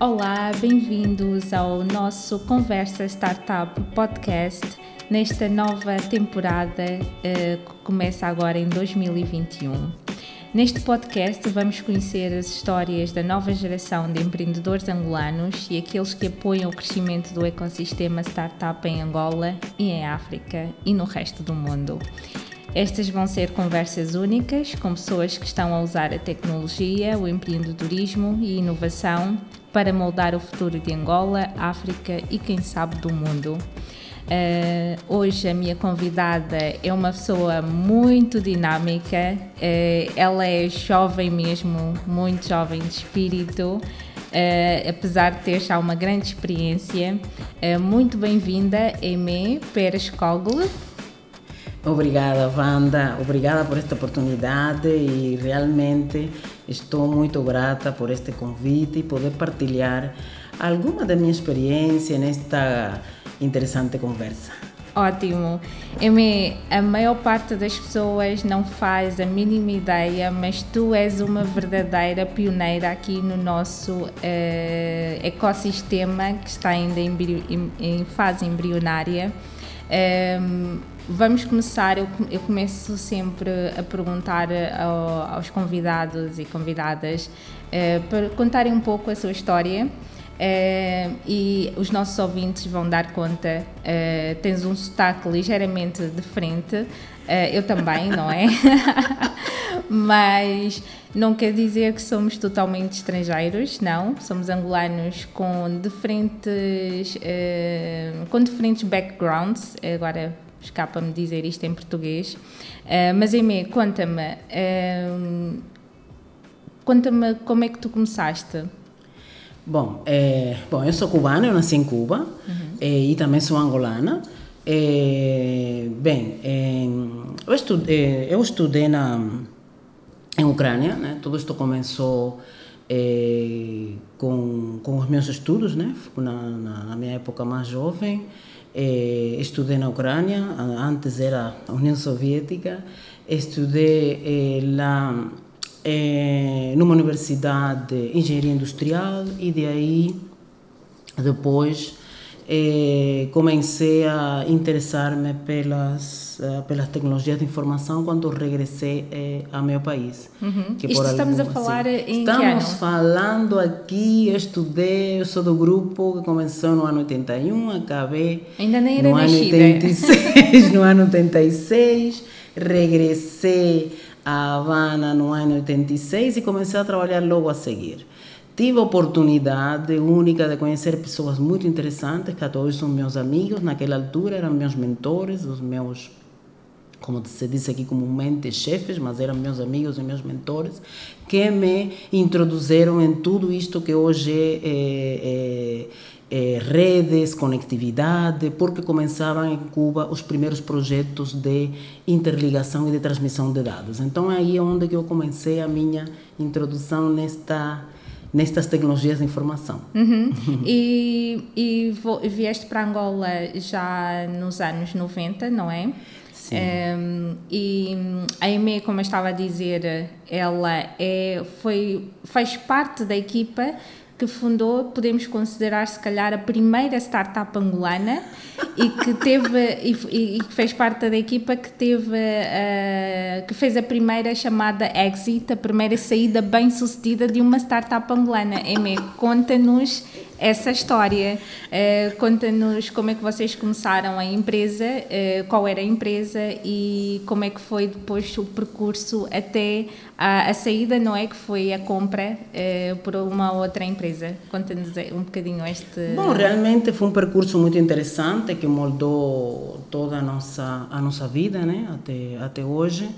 Olá, bem-vindos ao nosso Conversa Startup Podcast nesta nova temporada uh, que começa agora em 2021. Neste podcast vamos conhecer as histórias da nova geração de empreendedores angolanos e aqueles que apoiam o crescimento do ecossistema startup em Angola e em África e no resto do mundo. Estas vão ser conversas únicas com pessoas que estão a usar a tecnologia, o empreendedorismo e inovação para moldar o futuro de Angola, África e quem sabe do mundo. Uh, hoje a minha convidada é uma pessoa muito dinâmica, uh, ela é jovem mesmo, muito jovem de espírito, uh, apesar de ter já uma grande experiência. muito bem-vinda, Emê Pérez Kogl. Obrigada, Wanda. Obrigada por esta oportunidade e realmente estou muito grata por este convite e poder partilhar alguma da minha experiência nesta interessante conversa. Ótimo. Emi, a maior parte das pessoas não faz a mínima ideia, mas tu és uma verdadeira pioneira aqui no nosso uh, ecossistema que está ainda em, em, fase embrionária. Ehm, Vamos começar, eu, eu começo sempre a perguntar ao, aos convidados e convidadas uh, para contarem um pouco a sua história uh, e os nossos ouvintes vão dar conta. Uh, tens um sotaque ligeiramente diferente, eu também, não é? Mas não quer dizer que somos totalmente estrangeiros, não. Somos angolanos com diferentes, com diferentes backgrounds. Agora escapa-me dizer isto em português. Uh, mas, Emê, conta-me, uh, conta-me como é que tu começaste? Bom, é, bom eu sou cubana, eu nasci em Cuba uhum. é, e também sou angolana. É, bem, eu, estudei, eu estudei na, em Ucrânia, né? tudo isto começou com, com os meus estudos, né? na, na, na minha época mais jovem. Eh, estudei na Ucrânia, antes era a União Soviética, estudei eh, lá eh, numa universidade de engenharia industrial e de aí depois eh, comecei a interessar-me pelas uh, pelas tecnologias de informação quando regressei eh, ao meu país. Uhum. Que Isto estamos algum, a falar assim, em Estamos falando aqui, eu estudei, eu sou do grupo que começou no ano 81, acabei Ainda nem era no ano 86, no ano 86, regressei a Havana no ano 86 e comecei a trabalhar logo a seguir. Tive a oportunidade única de conhecer pessoas muito interessantes, que até hoje são meus amigos, naquela altura eram meus mentores, os meus, como se diz aqui comumente, chefes, mas eram meus amigos e meus mentores, que me introduziram em tudo isto que hoje é, é, é redes, conectividade, porque começavam em Cuba os primeiros projetos de interligação e de transmissão de dados. Então aí é onde que eu comecei a minha introdução nesta nestas tecnologias de informação. Uhum. e, e vieste para Angola já nos anos 90, não é? Sim. Um, e a EME, como eu estava a dizer, ela é, foi, faz parte da equipa que fundou, podemos considerar se calhar a primeira startup angolana e que teve e, que fez parte da equipa que teve uh, que fez a primeira chamada exit, a primeira saída bem sucedida de uma startup angolana. Eme, conta-nos essa história. Uh, Conta-nos como é que vocês começaram a empresa, uh, qual era a empresa e como é que foi depois o percurso até a, a saída, não é? Que foi a compra uh, por uma outra empresa. Conta-nos um bocadinho este. Bom, realmente foi um percurso muito interessante que moldou toda a nossa, a nossa vida, né? Até, até hoje.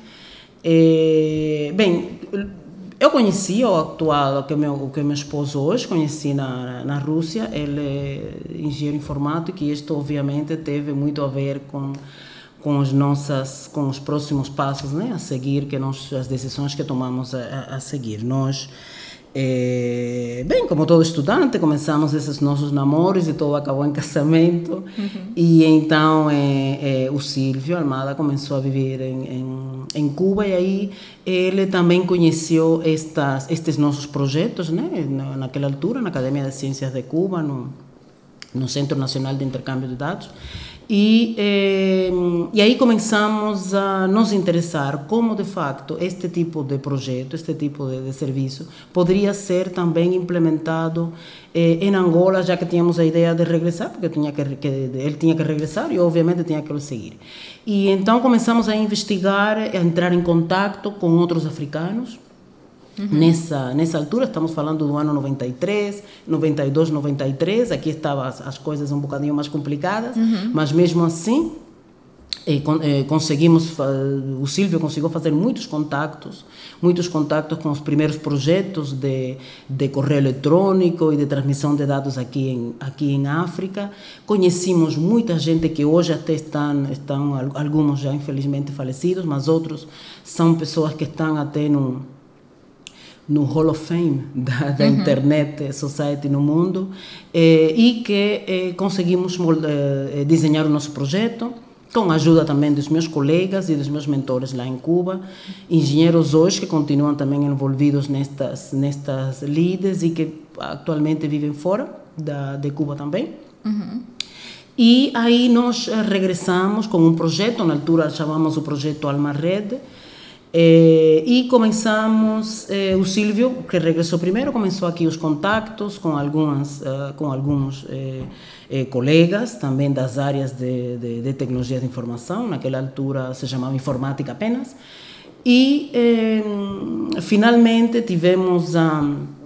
E, bem, eu conheci o atual, que meu, o que meu esposo hoje, conheci na, na Rússia, ele é engenheiro informático e isto obviamente teve muito a ver com com os nossas com os próximos passos né a seguir que nós as decisões que tomamos a, a seguir. Nós É, bem, como todo estudante, começamos esses nossos namoros e tudo acabou em casamento. Uhum. E então é, é, o Silvio Almada começou a viver em, em, em, Cuba e aí ele também conheceu estas, estes nossos projetos, né? naquela altura, na Academia de Ciências de Cuba, no, no Centro Nacional de Intercâmbio de Dados. E, eh, e aí começamos a nos interessar como, de facto, este tipo de projeto, este tipo de, de serviço, poderia ser também implementado eh, em Angola, já que tínhamos a ideia de regressar, porque tinha que, que, ele tinha que regressar e, obviamente, tinha que o seguir. E então começamos a investigar, a entrar em contato com outros africanos, Uhum. Nessa, nessa altura, estamos falando do ano 93, 92, 93, aqui estavam as, as coisas um bocadinho mais complicadas, uhum. mas mesmo assim, eh, eh, conseguimos, o Silvio conseguiu fazer muitos contactos, muitos contactos com os primeiros projetos de, de correio eletrônico e de transmissão de dados aqui em, aqui em África. Conhecemos muita gente que hoje até estão, estão, alguns já infelizmente falecidos, mas outros são pessoas que estão até no no Hall of Fame da, da uhum. Internet Society no mundo eh, e que eh, conseguimos eh, desenhar o nosso projeto com a ajuda também dos meus colegas e dos meus mentores lá em Cuba, engenheiros hoje que continuam também envolvidos nestas nestas lides e que atualmente vivem fora da, de Cuba também. Uhum. E aí nós regressamos com um projeto, na altura chamamos o projeto Alma Red, eh, e começamos, eh, o Silvio, que regressou primeiro, começou aqui os contactos com, algumas, uh, com alguns eh, colegas, também das áreas de, de, de, tecnologia de informação, naquela altura se chamava informática apenas, e eh, finalmente tivemos a. Um,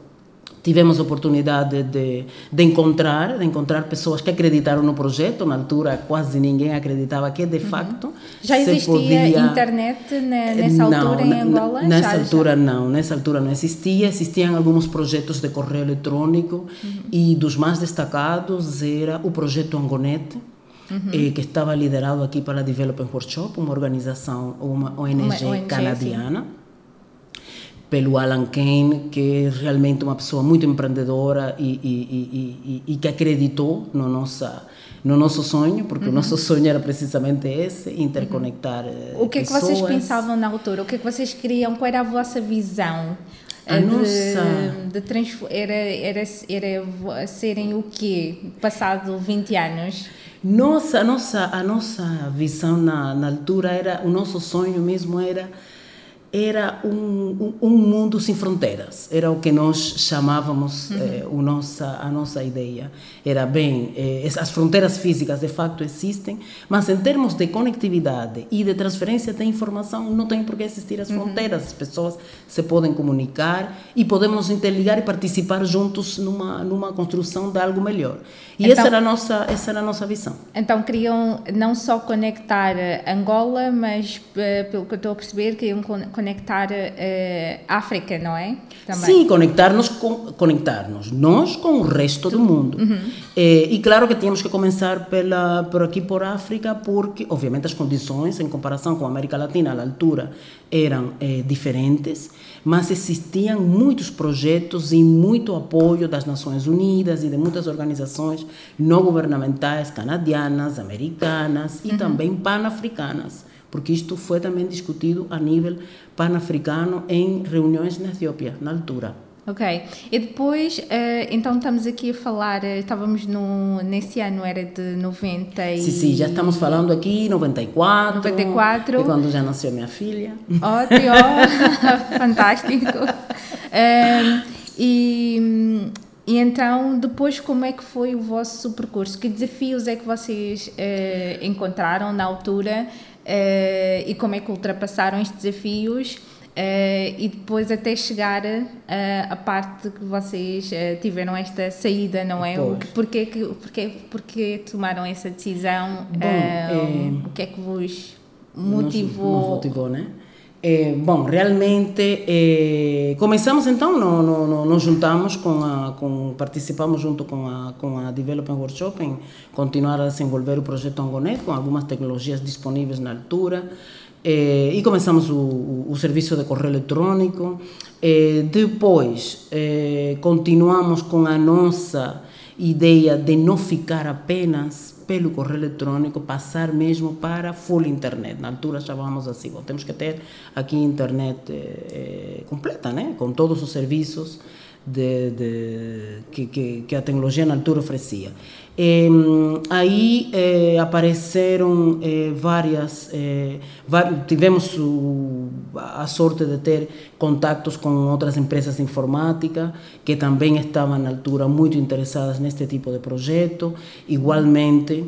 tivemos a oportunidade de, de encontrar de encontrar pessoas que acreditaram no projeto na altura quase ninguém acreditava que de uhum. facto já existia podia... internet nessa não, altura em Angola nessa já, altura já? não nessa altura não existia existiam alguns projetos de correio eletrônico uhum. e dos mais destacados era o projeto Angonet Uhum. Eh, que estava liderado aqui pela Development Workshop, uma organização, uma ONG, uma ONG canadiana. Sim pelo Alan Kane, que é realmente uma pessoa muito empreendedora e, e, e, e que acreditou no, nossa, no nosso sonho, porque uhum. o nosso sonho era precisamente esse, interconectar uhum. O que é que vocês pensavam na altura? O que é que vocês queriam? Qual era a vossa visão? A de, nossa... de era, era, era serem o quê? Passado 20 anos? Nossa, a nossa, a nossa visão na, na altura era, o nosso sonho mesmo era era um, um, mundo sem fronteiras. Era o que nós chamávamos uhum. eh, o nossa, a nossa ideia. Era bem, eh, as fronteiras físicas de facto existem, mas em termos de conectividade e de transferência de informação, não tem por que existir as uhum. fronteiras. Uhum. As pessoas se podem comunicar e podemos interligar e participar juntos numa, numa construção de algo melhor. E então, essa, era a nossa, essa era a nossa visão. Então queriam não só conectar Angola, mas, eh, pelo que eu estou a perceber, queriam conectar conectar uh, África, não é? Também. Sim, conectar-nos com, conectar-nos nós com o resto do mundo. Uhum. Eh, e claro que tínhamos que começar pela, por aqui por África, porque obviamente as condições em comparação com a América Latina à altura eram eh, diferentes, mas existiam muitos projetos e muito apoio das Nações Unidas e de muitas organizações não governamentais canadianas, americanas e uhum. também pan-africanas porque isto foi também discutido a nível pan-africano em reuniões na Etiópia, na altura. Ok. E depois, uh, então estamos aqui a falar, uh, estávamos no, nesse ano, era de 90 e... Sim, sim, já estamos falando aqui 94. 94. E quando já nasceu minha filha. Ótimo, fantástico. Uh, e, e então, depois, como é que foi o vosso percurso? Que desafios é que vocês uh, encontraram na altura uh, e como é que ultrapassaram estes desafios uh, e depois até chegar uh, à parte que vocês tiveram esta saída, não é? Pois. Porquê, que, porquê, porquê tomaram essa decisão? Bom, é... O que é que vos motivou? Nos motivou, né? É, bom, realmente é, começamos então, no, no, nos juntamos com a, com, participamos junto com a, com a Development Workshop em continuar a desenvolver o projeto Angonet com algumas tecnologias disponíveis na altura eh, e começamos o, o, o, serviço de correio eletrônico. Eh, depois, eh, continuamos com a nossa ideia de não ficar apenas pelo correio eletrônico, passar mesmo para full internet. Na altura chamávamos assim, bom, temos que ter aqui internet completa, né? com todos os serviços de, de, que, que, que, a tecnologia na altura oferecia. E, aí eh, apareceram eh, várias, eh, tivemos o, a sorte de ter contactos com outras empresas de informática que também estavam na altura muito interessadas neste tipo de projeto. Igualmente,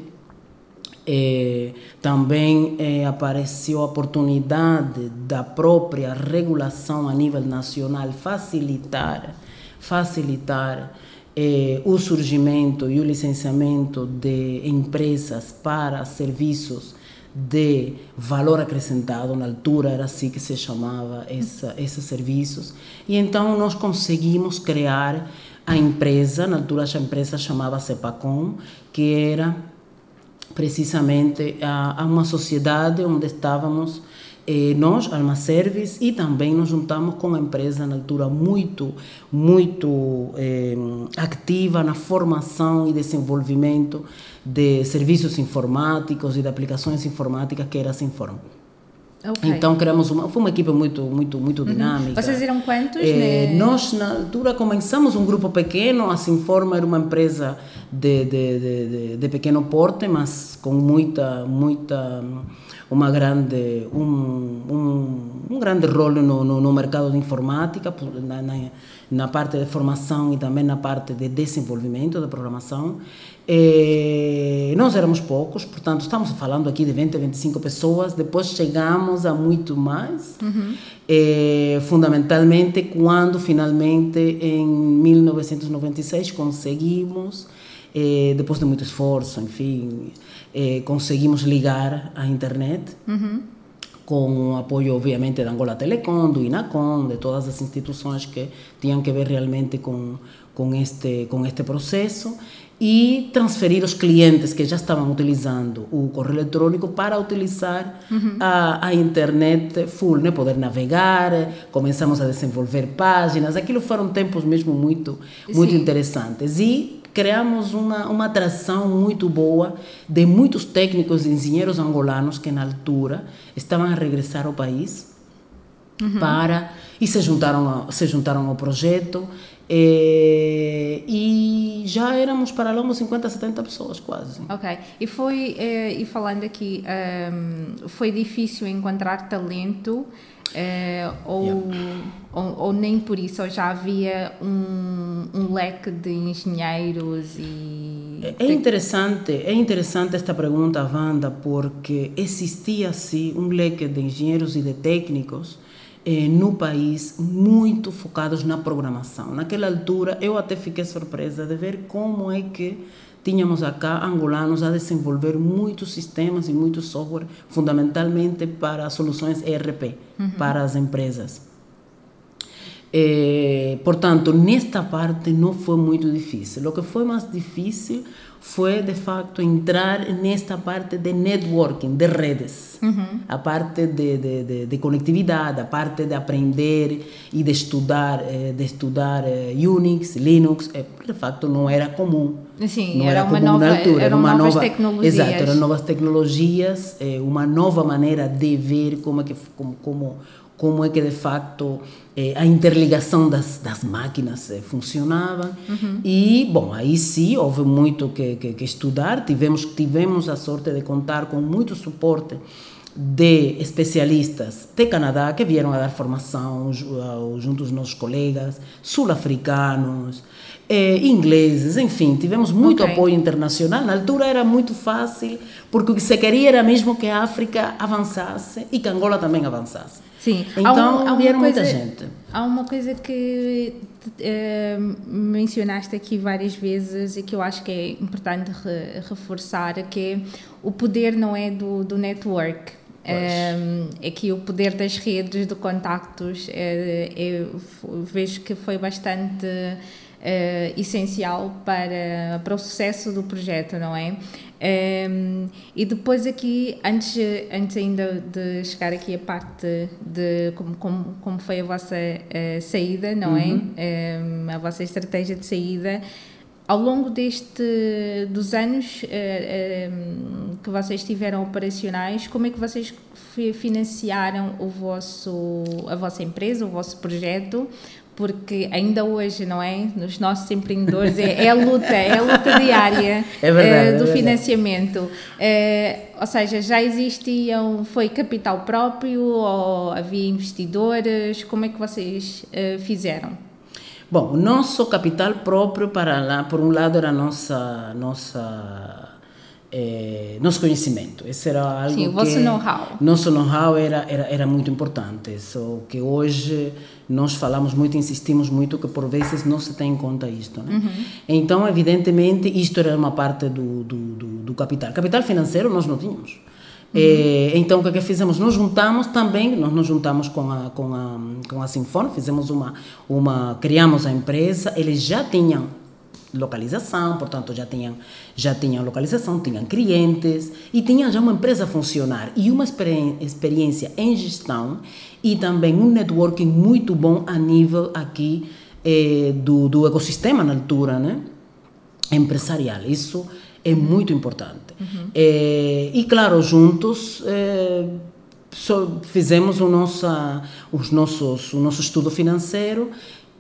também apareceu a oportunidade da própria regulação a nível nacional facilitar facilitar eh, o surgimento e o licenciamento de empresas para serviços de valor acrescentado, na altura era assim que se chamava essa, esses serviços, e então nós conseguimos criar a empresa, na altura a empresa chamava Cepacom, que era precisamente a, a uma sociedade onde estávamos nós, Alma Service, e também nos juntamos com a empresa na altura muito, muito eh, ativa na formação e desenvolvimento de serviços informáticos e de aplicações informáticas que era a Sinform. Okay. Então criamos uma, foi uma equipe muito muito muito uhum. dinâmica. Vocês eram quantos? Eh, né? Nós na altura começamos um grupo pequeno, a Sinforma era uma empresa de, de, de, de, pequeno porte, mas com muita muita uma grande, um, um, um grande rol no, no, no, mercado de informática, na, na, na, parte de formação e também na parte de desenvolvimento de programação. E nós éramos poucos, portanto, estamos falando aqui de 20, 25 pessoas, depois chegamos a muito mais, uhum. e, fundamentalmente quando finalmente em 1996 conseguimos, depois de muito esforço, enfim, eh, conseguimos ligar a internet uhum. com o apoio, obviamente, da Angola Telecom, do INACOM, de todas as instituições que tinham que ver realmente com, com, este, com este processo e transferir os clientes que já estavam utilizando o correio eletrônico para utilizar uhum. a, a, internet full, né? poder navegar, começamos a desenvolver páginas, aquilo foram tempos mesmo muito, muito interessantes. E criamos uma, uma atração muito boa de muitos técnicos e engenheiros angolanos que na altura estavam a regressar ao país uhum. para e se juntaram se juntaram ao projeto e, eh, e já éramos para lá uns 50, 70 pessoas quase. Ok. E foi, eh, e falando aqui, um, ehm, foi difícil encontrar talento é, ou, yeah. ou, ou, nem por isso, ou já havia um, um leque de engenheiros e... É, é interessante, é interessante esta pergunta, Wanda, porque existia sim um leque de engenheiros e de técnicos eh, no país muito focados na programação. Naquela altura eu até fiquei surpresa de ver como é que tínhamos acá angolanos a desenvolver muitos sistemas e muito software, fundamentalmente para soluções ERP, uhum. para as empresas. Eh, portanto, nesta parte não foi muito difícil. O que foi mais difícil foi, de facto, entrar nesta parte de networking, de redes. Uhum. A parte de, de, de, de, conectividade, a parte de aprender e de estudar, eh, de estudar eh, Unix, Linux, de facto não era comum. Sim, não era, era uma nova, altura, eram uma novas nova, tecnologias. Exato, eram novas tecnologias, uma nova maneira de ver como é que como, como como é que de facto eh, a interligação das, das máquinas eh, funcionava uhum. e bom aí sim houve muito que, que, que, estudar tivemos tivemos a sorte de contar com muito suporte de especialistas de Canadá que vieram a dar formação junto aos nossos colegas sul-africanos eh, ingleses, enfim, tivemos muito okay. apoio internacional. Na altura era muito fácil, porque o que se queria era mesmo que a África avançasse e que Angola também avançasse. Sim, então há um, vieram coisa, muita gente. Há uma coisa que uh, mencionaste aqui várias vezes e que eu acho que é importante re, reforçar, que é o poder não é do, do network. Um, ehm, é que o poder das redes de contactos é, é, vejo que foi bastante essencial para, para o sucesso do projeto, não é? Um, e depois aqui, antes, antes ainda de chegar aqui a parte de como, como, como foi a vossa uh, saída, não é? uhum. é? Um, a vossa estratégia de saída, ao longo deste dos anos uh, um, que vocês estiveram operacionais, como é que vocês financiaram o vosso, a vossa empresa, o vosso projeto? Porque ainda hoje, não é? Nos nossos empreendedores é, é a luta, é a luta diária é verdade, uh, do é financiamento. Uh, ou seja, já existiam, foi capital próprio ou havia investidores? Como é que vocês uh, fizeram? Bom, o nosso capital próprio para lá, por um lado, era a nossa, nossa é, nosso conhecimento. Esse era algo Sim, o vosso know-how. Nosso know-how era, era, era muito importante. Só que hoje nós falamos muito, insistimos muito que por vezes não se tem em conta isto. Né? Uhum. Então, evidentemente, isto era uma parte do, do, do, do capital. Capital financeiro nós não tínhamos. Uhum. É, então, o que, é que fizemos? Nós juntamos também, nós nos juntamos com a, com a, com a Sinfone, fizemos uma, uma, criamos a empresa, eles já tinham localização, portanto já tinham, já tinham localização, tinham clientes e tinham já uma empresa a funcionar e uma experiência em gestão e também um networking muito bom a nível aqui eh, do, do ecossistema na altura, né? empresarial. Isso é muito importante. Uhum. Eh, e claro, juntos eh, fizemos o, nossa, os nossos, o nosso estudo financeiro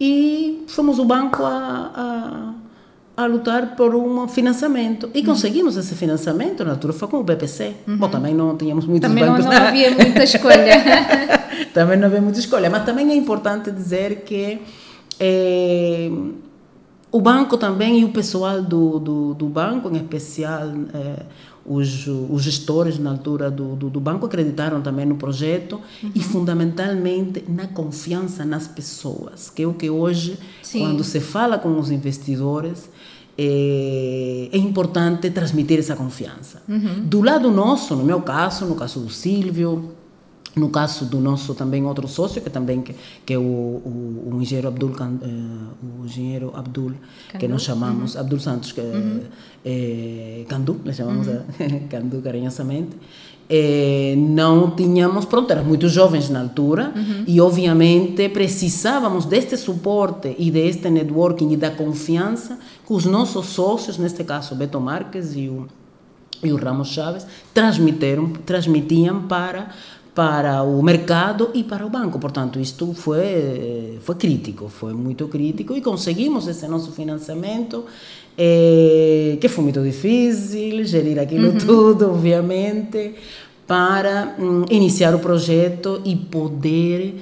e fomos o banco a, a a lutar por um financiamento. E conseguimos esse financiamento, na altura foi com o BPC. Uhum. Bom, também não tínhamos muitos também bancos. Também não, havia muita escolha. também não havia muita escolha. Mas também é importante dizer que é, o banco também e o pessoal do, do, do banco, em especial é, os, os gestores na altura do, do, do, banco acreditaram também no projeto uhum. e fundamentalmente na confiança nas pessoas, que é o que hoje, Sim. quando se fala com os investidores, é, é importante transmitir essa confiança. Uhum. Do lado nosso, no meu caso, no caso do Silvio, no caso do nosso também outro sócio, que também que, que é o, o, o engenheiro Abdul, uh, o engenheiro Abdul, Candu? que nós chamamos, uhum. Abdul Santos, que uhum. é, Candu, nós chamamos uhum. Candu carinhosamente, é, não tínhamos, pronto, éramos muito jovens na altura uhum. e obviamente precisávamos deste suporte e deste networking e da confiança que os nossos sócios, neste caso Beto Marques e o, e o Ramos Chaves, transmitiram, transmitiam para para o mercado e para o banco. Portanto, isto foi, foi crítico, foi muito crítico e conseguimos esse nosso financiamento, eh, que foi muito difícil, gerir aquilo uhum. tudo, obviamente, para um, iniciar o projeto e poder,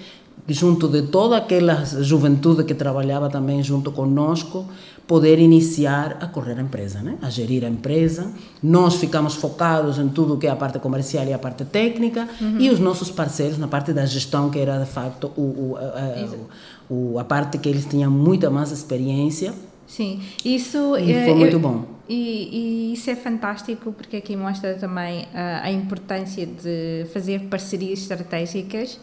junto de toda aquela juventude que trabalhava também junto conosco, poder iniciar a correr a empresa, né? a gerir a empresa. Nós ficamos focados em tudo que é a parte comercial e a parte técnica uhum. e os nossos parceiros na parte da gestão, que era de facto o, o, a, o, a parte que eles tinham muita mais experiência. Sim, isso e foi muito bom. E, e, isso é fantástico porque aqui mostra também a, a importância de fazer parcerias estratégicas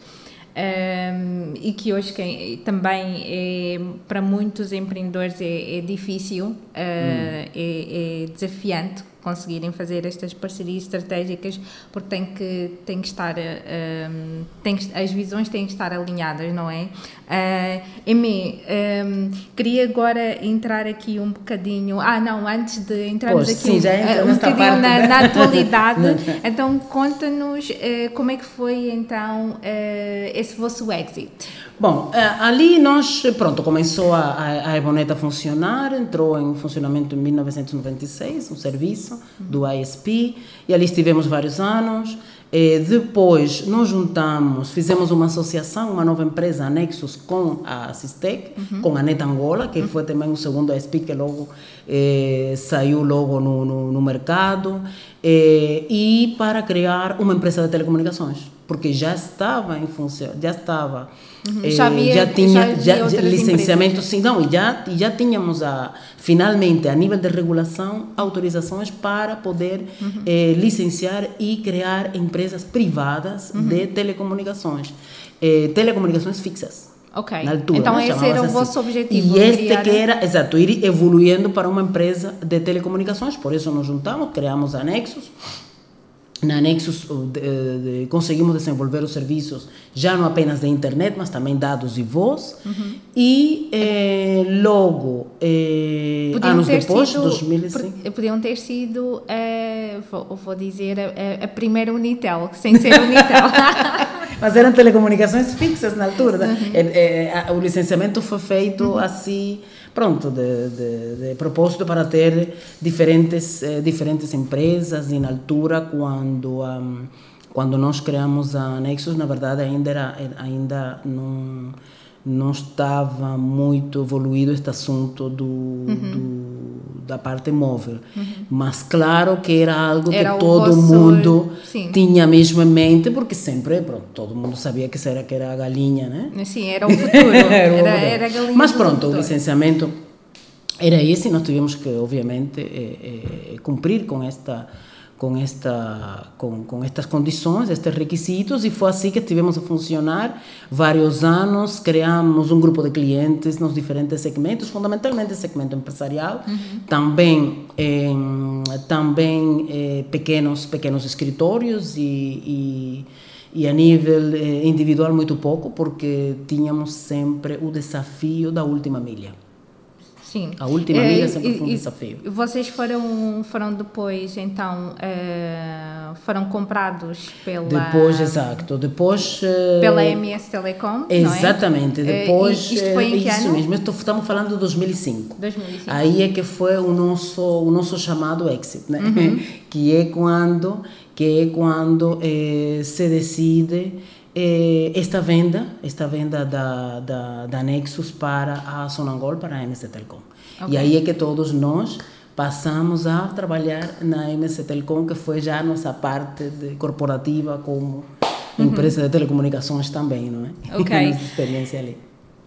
um, e que hoje quem, também é, para muitos empreendedores é, é difícil, uh, hum. é, é, desafiante conseguirem fazer estas parcerias estratégicas porque tem que, tem que estar um, tem que, as visões têm que estar alinhadas, não é? Uh, Emi, um, queria agora entrar aqui um bocadinho. Ah não, antes de entrarmos pois, aqui sim, um, um bocadinho na, na, atualidade então conta-nos uh, como é que foi então uh, esse vosso exit Bom, eh, ali nós, pronto, começou a, a Eboneta a funcionar, entrou em funcionamento em 1996, o serviço do ISP, e ali estivemos vários anos. E depois nos juntamos, fizemos uma associação, uma nova empresa, Nexus, com a Sistec, uhum. com a Net Angola, que uhum. foi também o segundo ISP que logo eh, saiu logo no, no, no mercado, eh, e para criar uma empresa de telecomunicações, porque já estava em função, já estava Uhum. Já, havia, já tinha já, já licenciamento, sim, não, e já, já tínhamos a, finalmente, a nível de regulação, autorizações para poder uhum. eh, licenciar e criar empresas privadas uhum. de telecomunicações, eh, telecomunicações fixas. Ok. Na altura, então né? esse era o assim. vosso objetivo. E este criar- que era, exato, ir evoluindo para uma empresa de telecomunicações, por isso nos juntamos, criamos a Nexus. Na Nexus de- de- conseguimos desenvolver os serviços já não apenas de internet, mas também dados e voz. Uhum. E eh, logo, eh, anos depois, sido, 2005. por- Podiam ter sido, eh, vou, vou dizer, a, a primeira Unitel, sem ser Unitel. Mas eram telecomunicações fixas na altura. né? Uhum. É, é, a- o licenciamento foi feito assim, pronto, de, de, de propósito para ter diferentes, eh, diferentes empresas. E na altura, quando, ahm, quando nós criamos a Nexus, na verdade, ainda, era- ainda não, não estava muito evoluído este assunto do, do- da parte móvel. Mas claro que era algo Uhum. Era que todo vosso- mundo sim. tinha mesmo em mente, porque sempre, pronto, todo mundo sabia que era, que era a galinha, né? Sim, era o futuro. Era, Era era a galinha Mas pronto, o licenciamento era esse e nós tivemos que, obviamente, eh, eh, cumprir com esta com esta com, com estas condições, estes requisitos e foi assim que estivemos a funcionar vários anos, criamos um grupo de clientes nos diferentes segmentos, fundamentalmente segmento empresarial, também em, também eh, pequenos pequenos escritórios e, e e a nível eh, individual muito pouco, porque tínhamos sempre o desafio da última milha. Sim. A última Eh, milha sempre e- foi um e desafio. Vocês foram, foram depois, então, eh, foram comprados pela, Depois, exato, depois... eh, pela MS Telecom, é? Exatamente, Eh, depois... isto foi em eh, que isso ano? mesmo, estamos falando de 2005. 2005. Aí é que foi o nosso, o nosso chamado exit, né? Uhum. que é quando, que é quando eh, se decide esta venda, esta venda da, da, da Nexus para a Sonangol, para a MC Telecom. Ok. E aí é que todos nós passamos a trabalhar na MC Telecom, que foi já a nossa parte corporativa como empresa de telecomunicações também, não é? Uhum. Ok. A nossa experiência ali.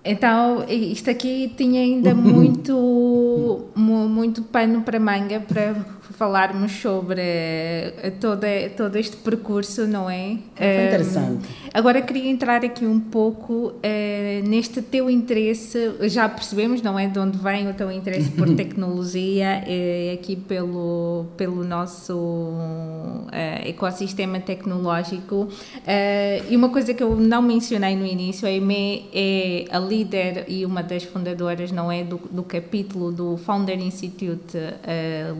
Então, isto aqui tinha ainda muito, mu- muito pano para manga para falarmos sobre eh, todo, todo este percurso, não é? Foi interessante. Eh, Agora queria entrar aqui um pouco eh, neste teu interesse, já percebemos, não é? De onde vem o teu interesse por tecnologia, é aqui pelo, pelo nosso eh, ecossistema tecnológico. E uma coisa que eu não mencionei no início, a EME é a líder e uma das fundadoras, não é? Do, do capítulo do Founder Institute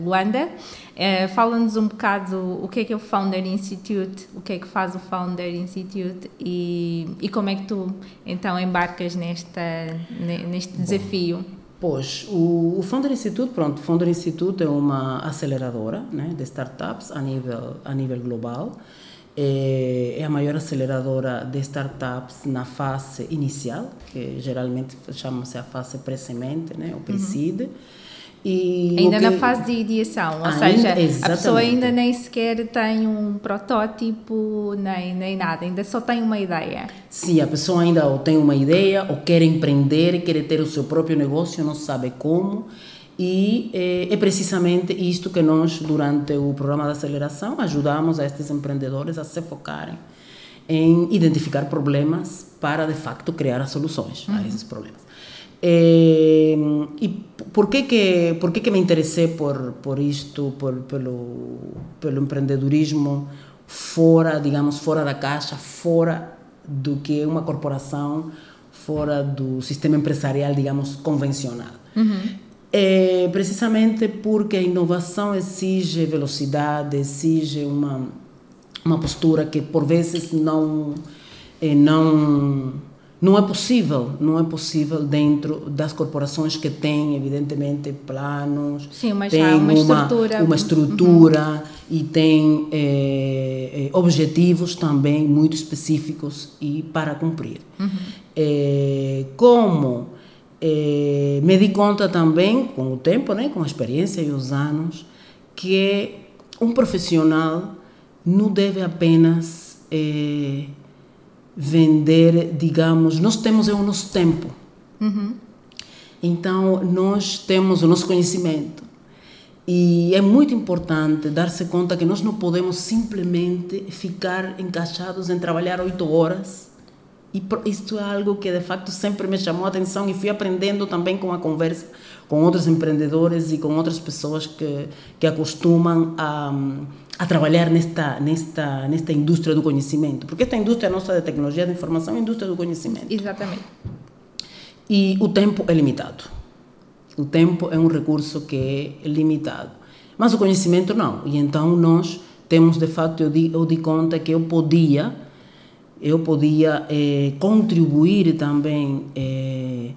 Luanda. Eh, Fala-nos um bocado o que é que é o Founder Institute, o que é que faz o Founder Institute e, e como é que tu então embarcas nesta, ne- neste desafio. Pois, o, o Founder Institute, pronto, o Founder Institute é uma aceleradora né, de startups a nível, a nível global. É, é a maior aceleradora de startups na fase inicial, que geralmente chama-se a fase pré-semente, né, o pre-seed. E Ainda na que- fase de ideação, ou Ainda- seja, a pessoa ainda nem sequer tem um protótipo, nem, nem nada, ainda só tem uma ideia. Sim, a pessoa ainda ou tem uma ideia, ou quer empreender, quer ter o seu próprio negócio, não sabe como. E eh, é precisamente isto que nós, durante o programa de aceleração, ajudamos a estes empreendedores a se focarem em identificar problemas para, de facto, criar as soluções a esses problemas. Eh, e por que que por que que me interessei por por isto por pelo pelo empreendedorismo fora digamos fora da caixa fora do que é uma corporação fora do sistema empresarial digamos convencional? É precisamente porque a inovação exige velocidade exige uma uma postura que por vezes não eh, não não é possível não é possível dentro das corporações que têm evidentemente planos Sim, mas têm há uma estrutura. uma estrutura e tem eh, eh, objetivos também muito específicos e para cumprir. Eh, como eh, me di conta também com o tempo né com a experiência e os anos que um profissional não deve apenas vender, digamos, nós temos é o nosso tempo. Então, nós temos o nosso conhecimento. E é muito importante dar-se conta que nós não podemos simplesmente ficar encaixados em trabalhar oito horas E isto é algo que de facto sempre me chamou a atenção e fui aprendendo também com a conversa com outros empreendedores e com outras pessoas que, que acostumam a, a trabalhar nesta, nesta, nesta indústria do conhecimento. Porque esta indústria nossa de tecnologia de informação é a indústria do conhecimento. Exatamente. E o tempo é limitado. O tempo é um recurso que é limitado. Mas o conhecimento não. E então nós temos, de fato, eu di, eu di conta que eu podia, eu podia eh, contribuir também eh,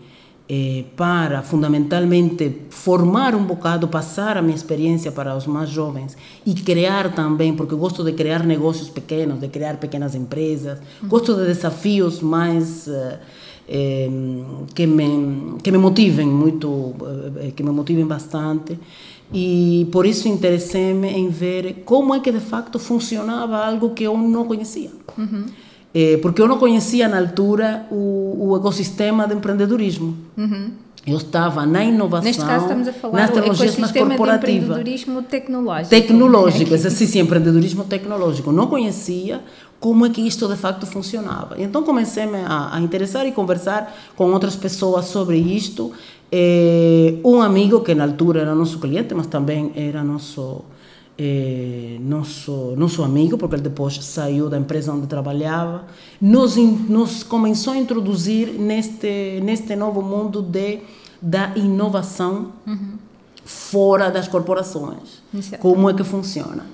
eh, para fundamentalmente formar um bocado, passar a minha experiência para os mais jovens e criar também, porque gosto de criar negócios pequenos, de criar pequenas empresas, gosto de desafios mais eh, eh, que me que me motivem muito, eh, que me motivem bastante e por isso interessei-me em ver como é que de facto funcionava algo que eu não conhecia. Uhum. É, porque eu não conhecia na altura o, o ecossistema de empreendedorismo. Uhum. Eu estava na inovação, Neste caso estamos a falar nas tecnologias mais corporativas. De empreendedorismo tecnológico. Tecnológico, esse, sim, sim, empreendedorismo tecnológico. Não conhecia como é que isto de facto funcionava. Então comecei a, a interessar e conversar com outras pessoas sobre isto. É, um amigo que na altura era nosso cliente, mas também era nosso é, nosso, nosso amigo, porque ele depois saiu da empresa onde trabalhava, nos, nos começou a introduzir neste, neste novo mundo de, da inovação uhum. fora das corporações. Exato. Como é que funciona.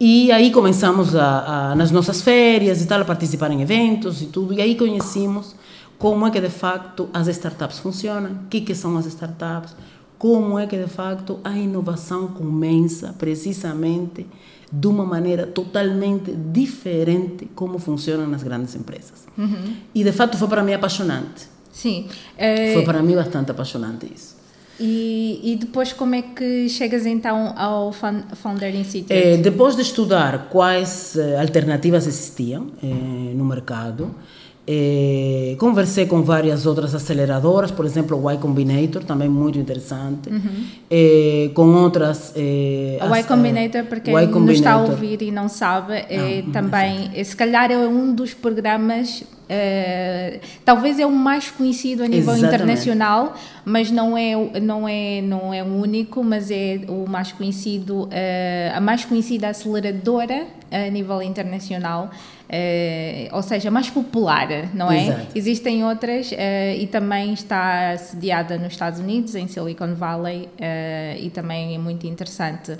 E aí começamos a, a, nas nossas férias e tal, a participar em eventos e tudo, e aí conhecemos como é que de facto as startups funcionam, o que, que são as startups, como é que de facto a inovação começa precisamente de uma maneira totalmente diferente como funciona nas grandes empresas. Uhum. E de fato foi para mim apaixonante. Sim. É... Foi para mim bastante apaixonante isso. E, e, depois como é que chegas então ao Founder Institute? É, depois de estudar quais eh, alternativas existiam é, no mercado, é, conversei com várias outras aceleradoras, por exemplo, o Y Combinator, também muito interessante. Uhum. É, com outras. É, o Y Combinator, para quem não está a ouvir e não sabe, é ah, também, se calhar é um dos programas Uh, talvez é o mais conhecido a nível Exatamente. internacional, mas não é, não, é, não é o único, mas é o mais conhecido, uh, a mais conhecida aceleradora a nível internacional, uh, ou seja, mais popular, não é? Exato. Existem outras e também está sediada nos Estados Unidos, em Silicon Valley, e também é muito interessante.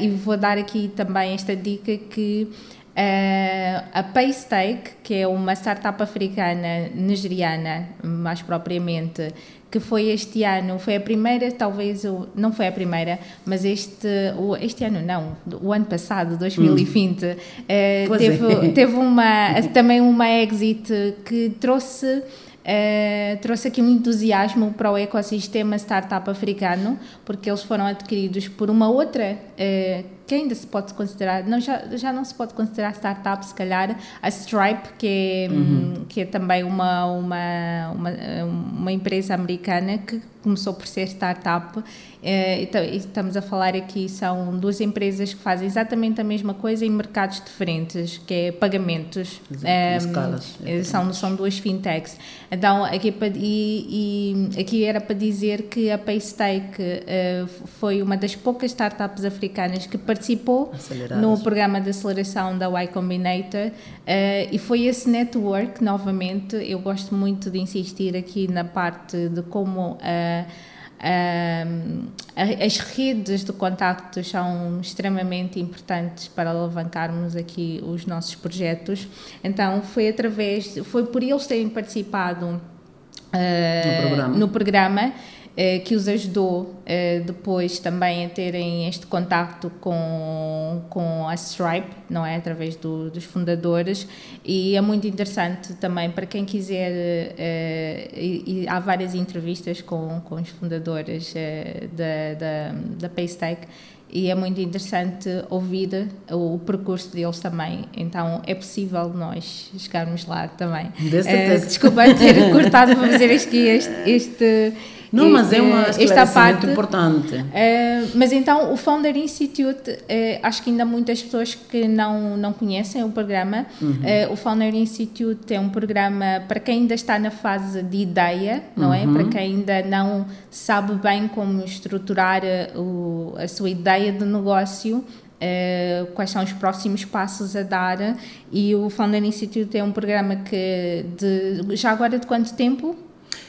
e vou dar aqui também esta dica que Uh, a Paystake, que é uma startup africana, nigeriana, mais propriamente, que foi este ano, foi a primeira, talvez, não foi a primeira, mas este, este ano não, o ano passado, 2020, hum. teve, é. teve uma, também uma exit que trouxe Uh, trouxe aqui um entusiasmo para o ecossistema startup africano, porque eles foram adquiridos por uma outra uh, que ainda se pode considerar, não, já, já não se pode considerar startup, se calhar, a Stripe, que é, uhum. que é também uma, uma, uma, uma empresa americana que começou por ser startup. Eh, estamos a falar aqui, são duas empresas que fazem exatamente a mesma coisa em mercados diferentes, que é pagamentos. Um, escalas. Eh, são, são duas fintechs. Então, aqui, é e, e aqui era para dizer que a Paystake uh, foi uma das poucas startups africanas que participou no programa de aceleração da Y Combinator uh, e foi esse network, novamente, eu gosto muito de insistir aqui na parte de como uh, as redes de contactos são extremamente importantes para alavancarmos aqui os nossos projetos. Então foi através, foi por eles terem participado uh, no programa, no programa uh, que os ajudou uh, depois também a terem este contacto com, com a Stripe, não é? Através do, dos fundadores e é muito interessante também para quem quiser, uh, e, e, há várias entrevistas com, com os fundadores da, da, da Paystack e é muito interessante ouvir o percurso deles também. Então é possível nós chegarmos lá também. De certeza. Uh, desculpa ter cortado para fazer este, este, este Não, mas é uma esta parte importante. Uh, mas então o Founder Institute, uh, acho que ainda muitas pessoas que não, não conhecem o programa. Uhum. Uh, o Founder Institute é um programa para quem ainda está na fase de ideia, não é? Para uhum. quem ainda não sabe bem como estruturar o, a sua ideia de negócio. Uh, quais são os próximos passos a dar e o Founder Institute é um programa que de, já agora de quanto tempo?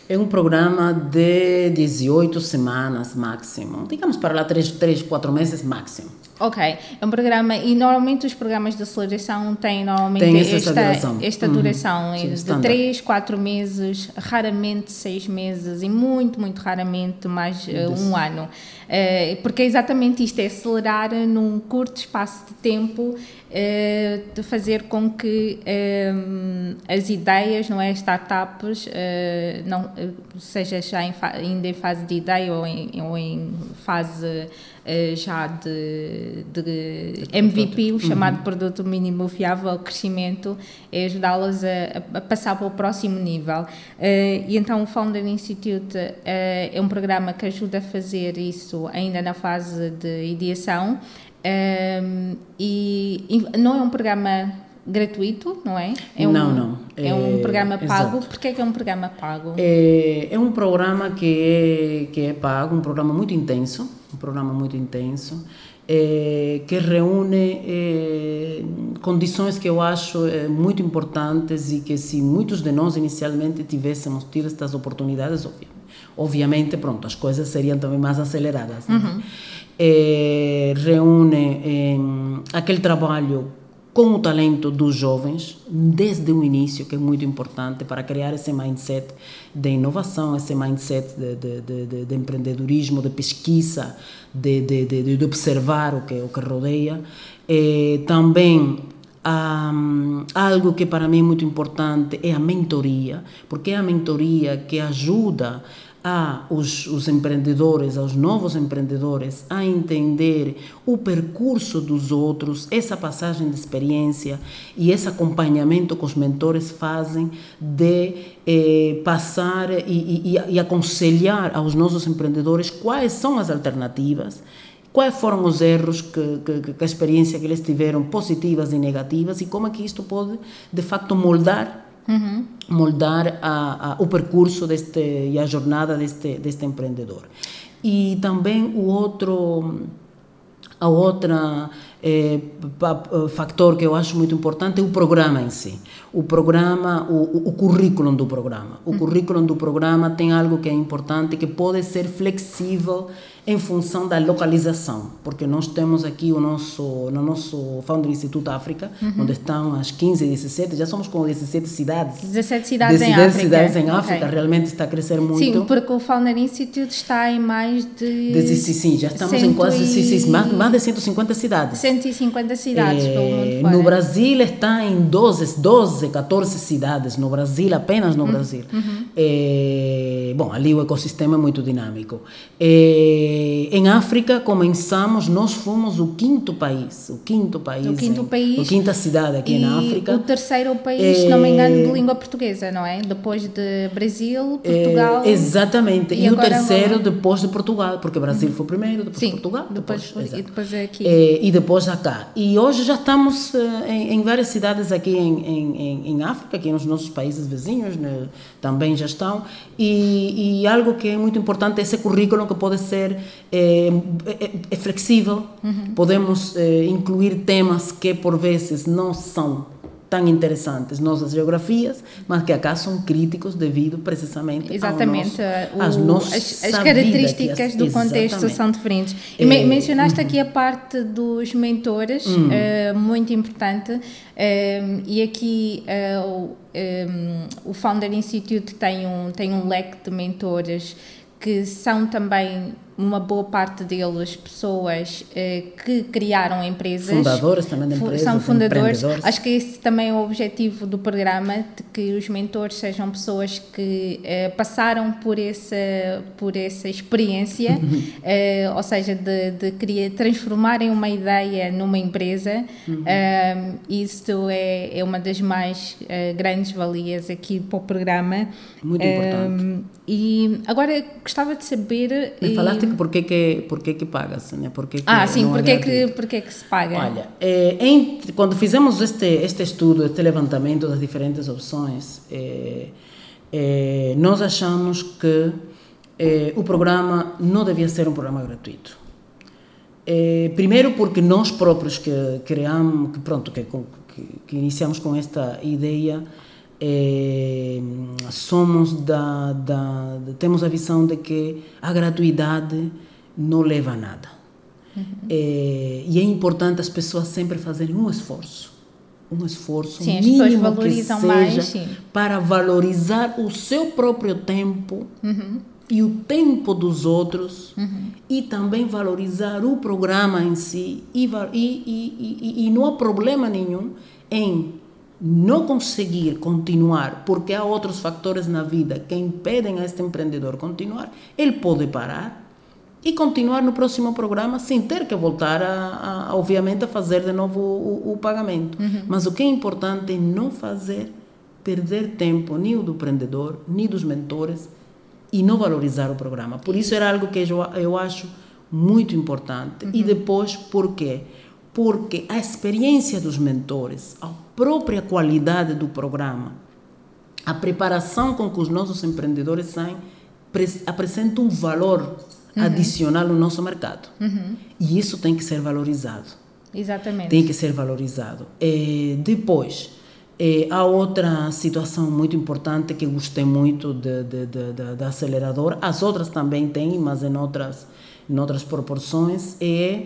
É um programa de 18 semanas máximo, digamos para lá 3, 3 4 meses máximo. Ok, é um programa e normalmente os programas de aceleração têm normalmente Tem esta, duração, esta duração uhum. Sim, de 3, 4 meses, raramente 6 meses e muito, muito raramente mais uh, um ano. Uh, porque é exatamente isto, é acelerar num curto espaço de tempo uh, de fazer com que as ideias, não é, startups, não, seja já em ainda em fase de ideia ou em, ou em fase eh, já de, de MVP, o chamado uhum. produto mínimo viável crescimento, é ajudá-las a, a, passar para o próximo nível. Uh, e então o Founder Institute uh, é um programa que ajuda a fazer isso ainda na fase de ideação. Um, e, e não é um programa gratuito, não é? é um, não, não. É, é um programa pago. Por que é, que é um programa pago? É, é um programa que é, que é pago, um programa muito intenso, um programa muito intenso, é, que reúne é, condições que eu acho é, muito importantes e que se muitos de nós inicialmente tivéssemos tido estas oportunidades, obviamente, pronto, as coisas seriam também mais aceleradas. Né? Uhum. É, reúne aquele trabalho com o talento dos jovens desde o início, que é muito importante para criar esse mindset de inovação, esse mindset de, de, de, de empreendedorismo, de pesquisa, de, observar o que, o que rodeia. Também um, algo que para mim é muito importante é a mentoria, porque é a mentoria que ajuda a os, empreendedores, aos novos empreendedores, a entender o percurso dos outros, essa passagem de experiência e esse acompanhamento que os mentores fazem de eh, passar e, e, e aconselhar aos nossos empreendedores quais são as alternativas quais foram os erros que, que, que, a experiência que eles tiveram, positivas e negativas, e como é que isto pode, de facto, moldar uhum. moldar a, a, o percurso deste e a jornada deste, deste empreendedor. E também o outro, a outra é, factor que eu acho muito importante é o programa em si. O programa, o, o currículo do programa. O currículo do programa tem algo que é importante, que pode ser flexível em função da localização, porque nós temos aqui o nosso, no nosso Founder Instituto África, uhum. onde estão as 15, 17, já somos com 17 cidades. 17 cidades 17 em África. cidades em África, okay. realmente está a crescer muito. Sim, porque o Founder Institute está em mais de... de sim, sim, já estamos em quase e... mais, mais de 150 cidades. 150 cidades é, pelo mundo fora. No Brasil está em 12, 12, 14 cidades, no Brasil, apenas no uhum. Brasil. Uhum. É, bom, ali o ecossistema é muito dinâmico. É, em África começamos, nós fomos o quinto país, o quinto país, o quinto país, a quinta cidade aqui na África. O terceiro país, se não me engano, de língua portuguesa, não é? Depois de Brasil, Portugal. É, exatamente. E, e o terceiro depois de Portugal, porque Brasil foi primeiro, depois Sim, Portugal, depois, depois e depois é aqui. É, e depois acá. E hoje já estamos em, em várias cidades aqui em, em, em, África, aqui nos nossos países vizinhos, né, também já estão. E, e algo que é muito importante é esse currículo que pode ser é, é, é flexível, uhum. podemos incluir temas que por vezes não são tão interessantes nossas geografias, mas que acá são críticos devido precisamente exatamente nosso, o, as, as características do contexto são diferentes. E é, mencionaste uhum. aqui a parte dos mentores, uh, muito importante, e aqui o, um, o Founder Institute tem um, tem um leque de mentores que são também uma boa parte deles pessoas eh, que criaram empresas. Fundadoras também de empresas. São fundadores. Acho que esse também é o objetivo do programa, de que os mentores sejam pessoas que eh, passaram por essa, por essa experiência, eh, ou seja, de, de criar, transformarem uma ideia numa empresa. Uhum. isso é, é uma das mais grandes valias aqui para o programa. Muito importante E agora gostava de saber. Me e... falaste que por que que, por que, paga-se, né? Por que Ah, sim, não por é que, que, gratuito? por que se paga? Olha, eh, em- quando fizemos este, este estudo, este levantamento das diferentes opções, eh, eh, nós achamos que eh, o programa não devia ser um programa gratuito. Eh, primeiro porque nós próprios que criamos, que pronto, que, que, que iniciamos com esta ideia, eh, somos da, da, temos a visão de que a gratuidade não leva a nada. Eh, e é importante as pessoas sempre fazerem um esforço. Um esforço Sim, mínimo que seja mais, para valorizar o seu próprio tempo Uhum. e o tempo dos outros e também valorizar o programa em si e, e, e, e, e não há problema nenhum em não conseguir continuar porque há outros fatores na vida que impedem a este empreendedor continuar, ele pode parar e continuar no próximo programa sem ter que voltar a, a- obviamente a fazer de novo o, o pagamento. Mas o que é importante é não fazer perder tempo nem o do empreendedor, nem dos mentores e não valorizar o programa. Por isso era algo que eu, eu acho muito importante. E depois, por quê? Porque a experiência dos mentores, a própria qualidade do programa, a preparação com que os nossos empreendedores saem pres- apresenta um valor adicional no nosso mercado. E isso tem que ser valorizado Exatamente. tem que ser valorizado. Eh, depois, eh, há outra situação muito importante que gostei muito da aceleradora, as outras também têm, mas em outras, em outras proporções, é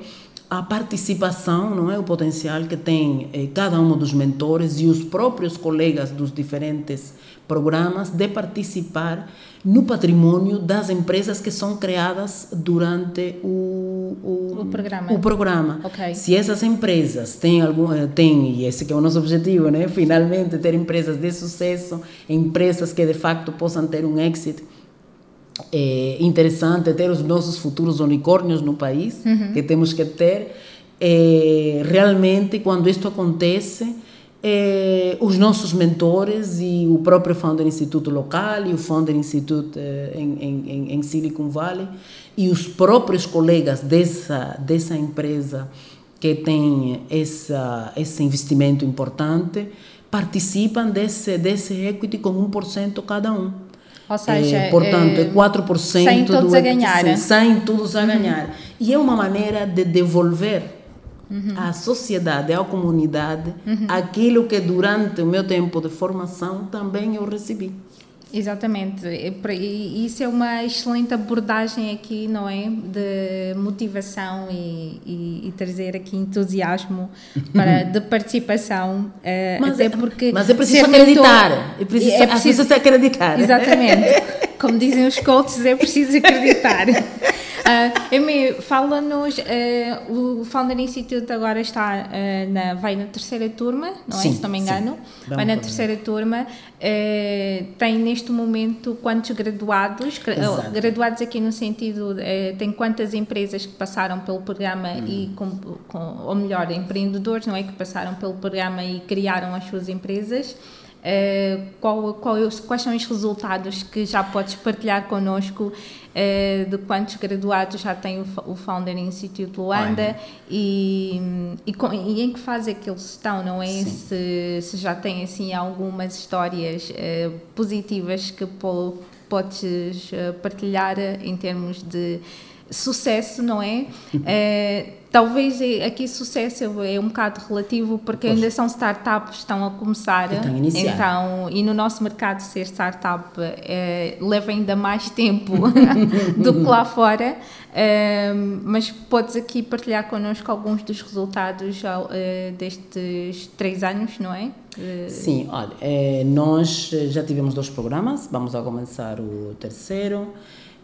a participação, não é o potencial que tem eh, cada um dos mentores e os próprios colegas dos diferentes programas de participar no patrimônio das empresas que são criadas durante o, O programa. o programa. Ok. Se essas empresas têm algum, eh, têm, e esse que é o nosso objetivo, né? finalmente ter empresas de sucesso, empresas que de facto possam ter um exit é interessante, ter os nossos futuros unicórnios no país, que temos que ter. É, realmente, quando isto acontece, é, os nossos mentores e o próprio Founder Instituto local e o Founder Institute eh, em, em, em- em Silicon Valley e os próprios colegas dessa, dessa empresa que tem essa, esse investimento importante participam desse, desse equity com 1% cada um. Ou seja, Eh, portanto, é eh, 4% saem do todos a equity, ganhar. sim, saem todos a ganhar. E é uma maneira de devolver à sociedade, à comunidade, aquilo que durante o meu tempo de formação também eu recebi. Exatamente, e isso é uma excelente abordagem aqui, não é? De motivação e, e- e trazer aqui entusiasmo para, de participação, eh, Mas até é- porque. mas é preciso ser mentor- acreditar, é preciso- é preciso acreditar. Exatamente, como dizem os coaches, é preciso acreditar. Ah, Emi, fala-nos, ah, o Founder Institute agora está ah, na, vai na terceira turma, não é? Sim, Se não me sim. engano. Vamos vai na terceira turma. Tem neste momento quantos graduados? Gra- Exato. Graduados aqui no sentido, tem quantas empresas que passaram pelo programa Hum. e, com, com- ou melhor, empreendedores, não é? Que passaram pelo programa e criaram as suas empresas. Eh, qual, qual quais são os resultados que já podes partilhar connosco eh, de quantos graduados já tem o, o Founder Institute Luanda e, e, com- e em que fase é que eles estão, não é? Se, se já tem assim algumas histórias eh, positivas que po, podes partilhar em termos de sucesso, não é? Eh, talvez aqui sucesso é um bocado relativo porque Pois. ainda são startups, estão a começar. Estão a iniciar. Então, e no nosso mercado ser startup eh, leva ainda mais tempo do que lá fora. Eh, mas podes aqui partilhar connosco alguns dos resultados eh, destes três anos, não é? Eh, Sim, olha, nós já tivemos dois programas, vamos a começar o terceiro.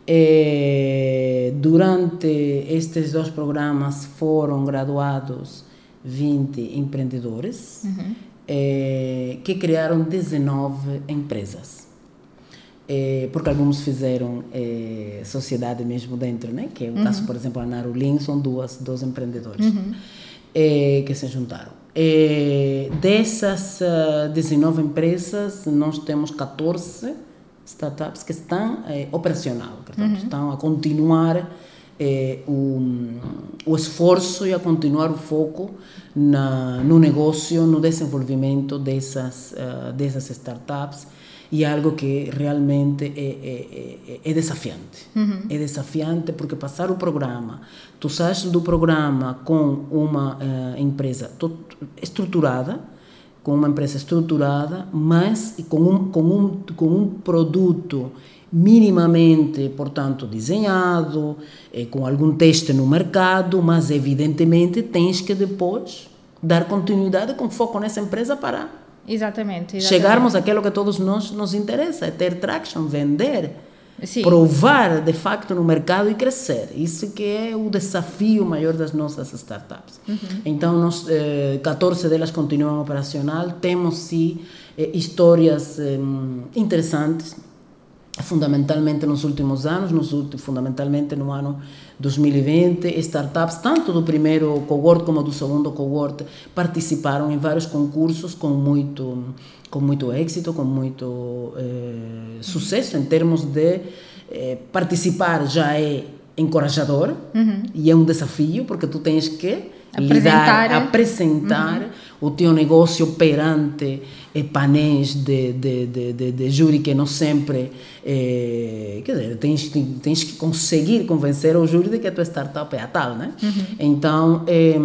Eh, durante estes dois programas foram graduados 20 empreendedores eh, que criaram 19 empresas. Eh, porque alguns fizeram eh, sociedade mesmo dentro, né? que é o caso, por exemplo, a Narulin, são duas, dois empreendedores eh, que se juntaram. Eh, dessas ah, 19 empresas, nós temos 14 startups que estão eh, operacional, portanto, uhum. estão a continuar eh, o, o esforço e a continuar o foco na, no negócio, no desenvolvimento dessas, uh, dessas startups e é algo que realmente é, é, é, é desafiante. Uhum. É desafiante porque passar o programa, tu sais do programa com uma uh, empresa estruturada, com uma empresa estruturada, mas com um, com um, com um produto minimamente, portanto, desenhado, eh, com algum teste no mercado, mas evidentemente tens que depois dar continuidade com foco nessa empresa para exatamente, exatamente. chegarmos àquilo que a todos nós nos interessa, é ter traction, vender, Sim. provar de facto no mercado e crescer. Isso que é o desafio maior das nossas startups. Uhum. Então, nós, eh, 14 delas continuam operacional, temos sim eh, histórias eh, interessantes, fundamentalmente nos últimos anos, nos últimos, fundamentalmente no ano 2020, startups, tanto do primeiro cohort como do segundo cohort, participaram em vários concursos com muito, com muito êxito, com muito eh, sucesso em termos de eh, participar já é encorajador uhum. e é um desafio porque tu tens que apresentar, lidar, apresentar uhum. o teu negócio perante eh, painéis de, de, de, de, de júri que não sempre eh, quer dizer, tens, tens que conseguir convencer o júri de que a tua startup é a tal, né? Uhum. Então, eh,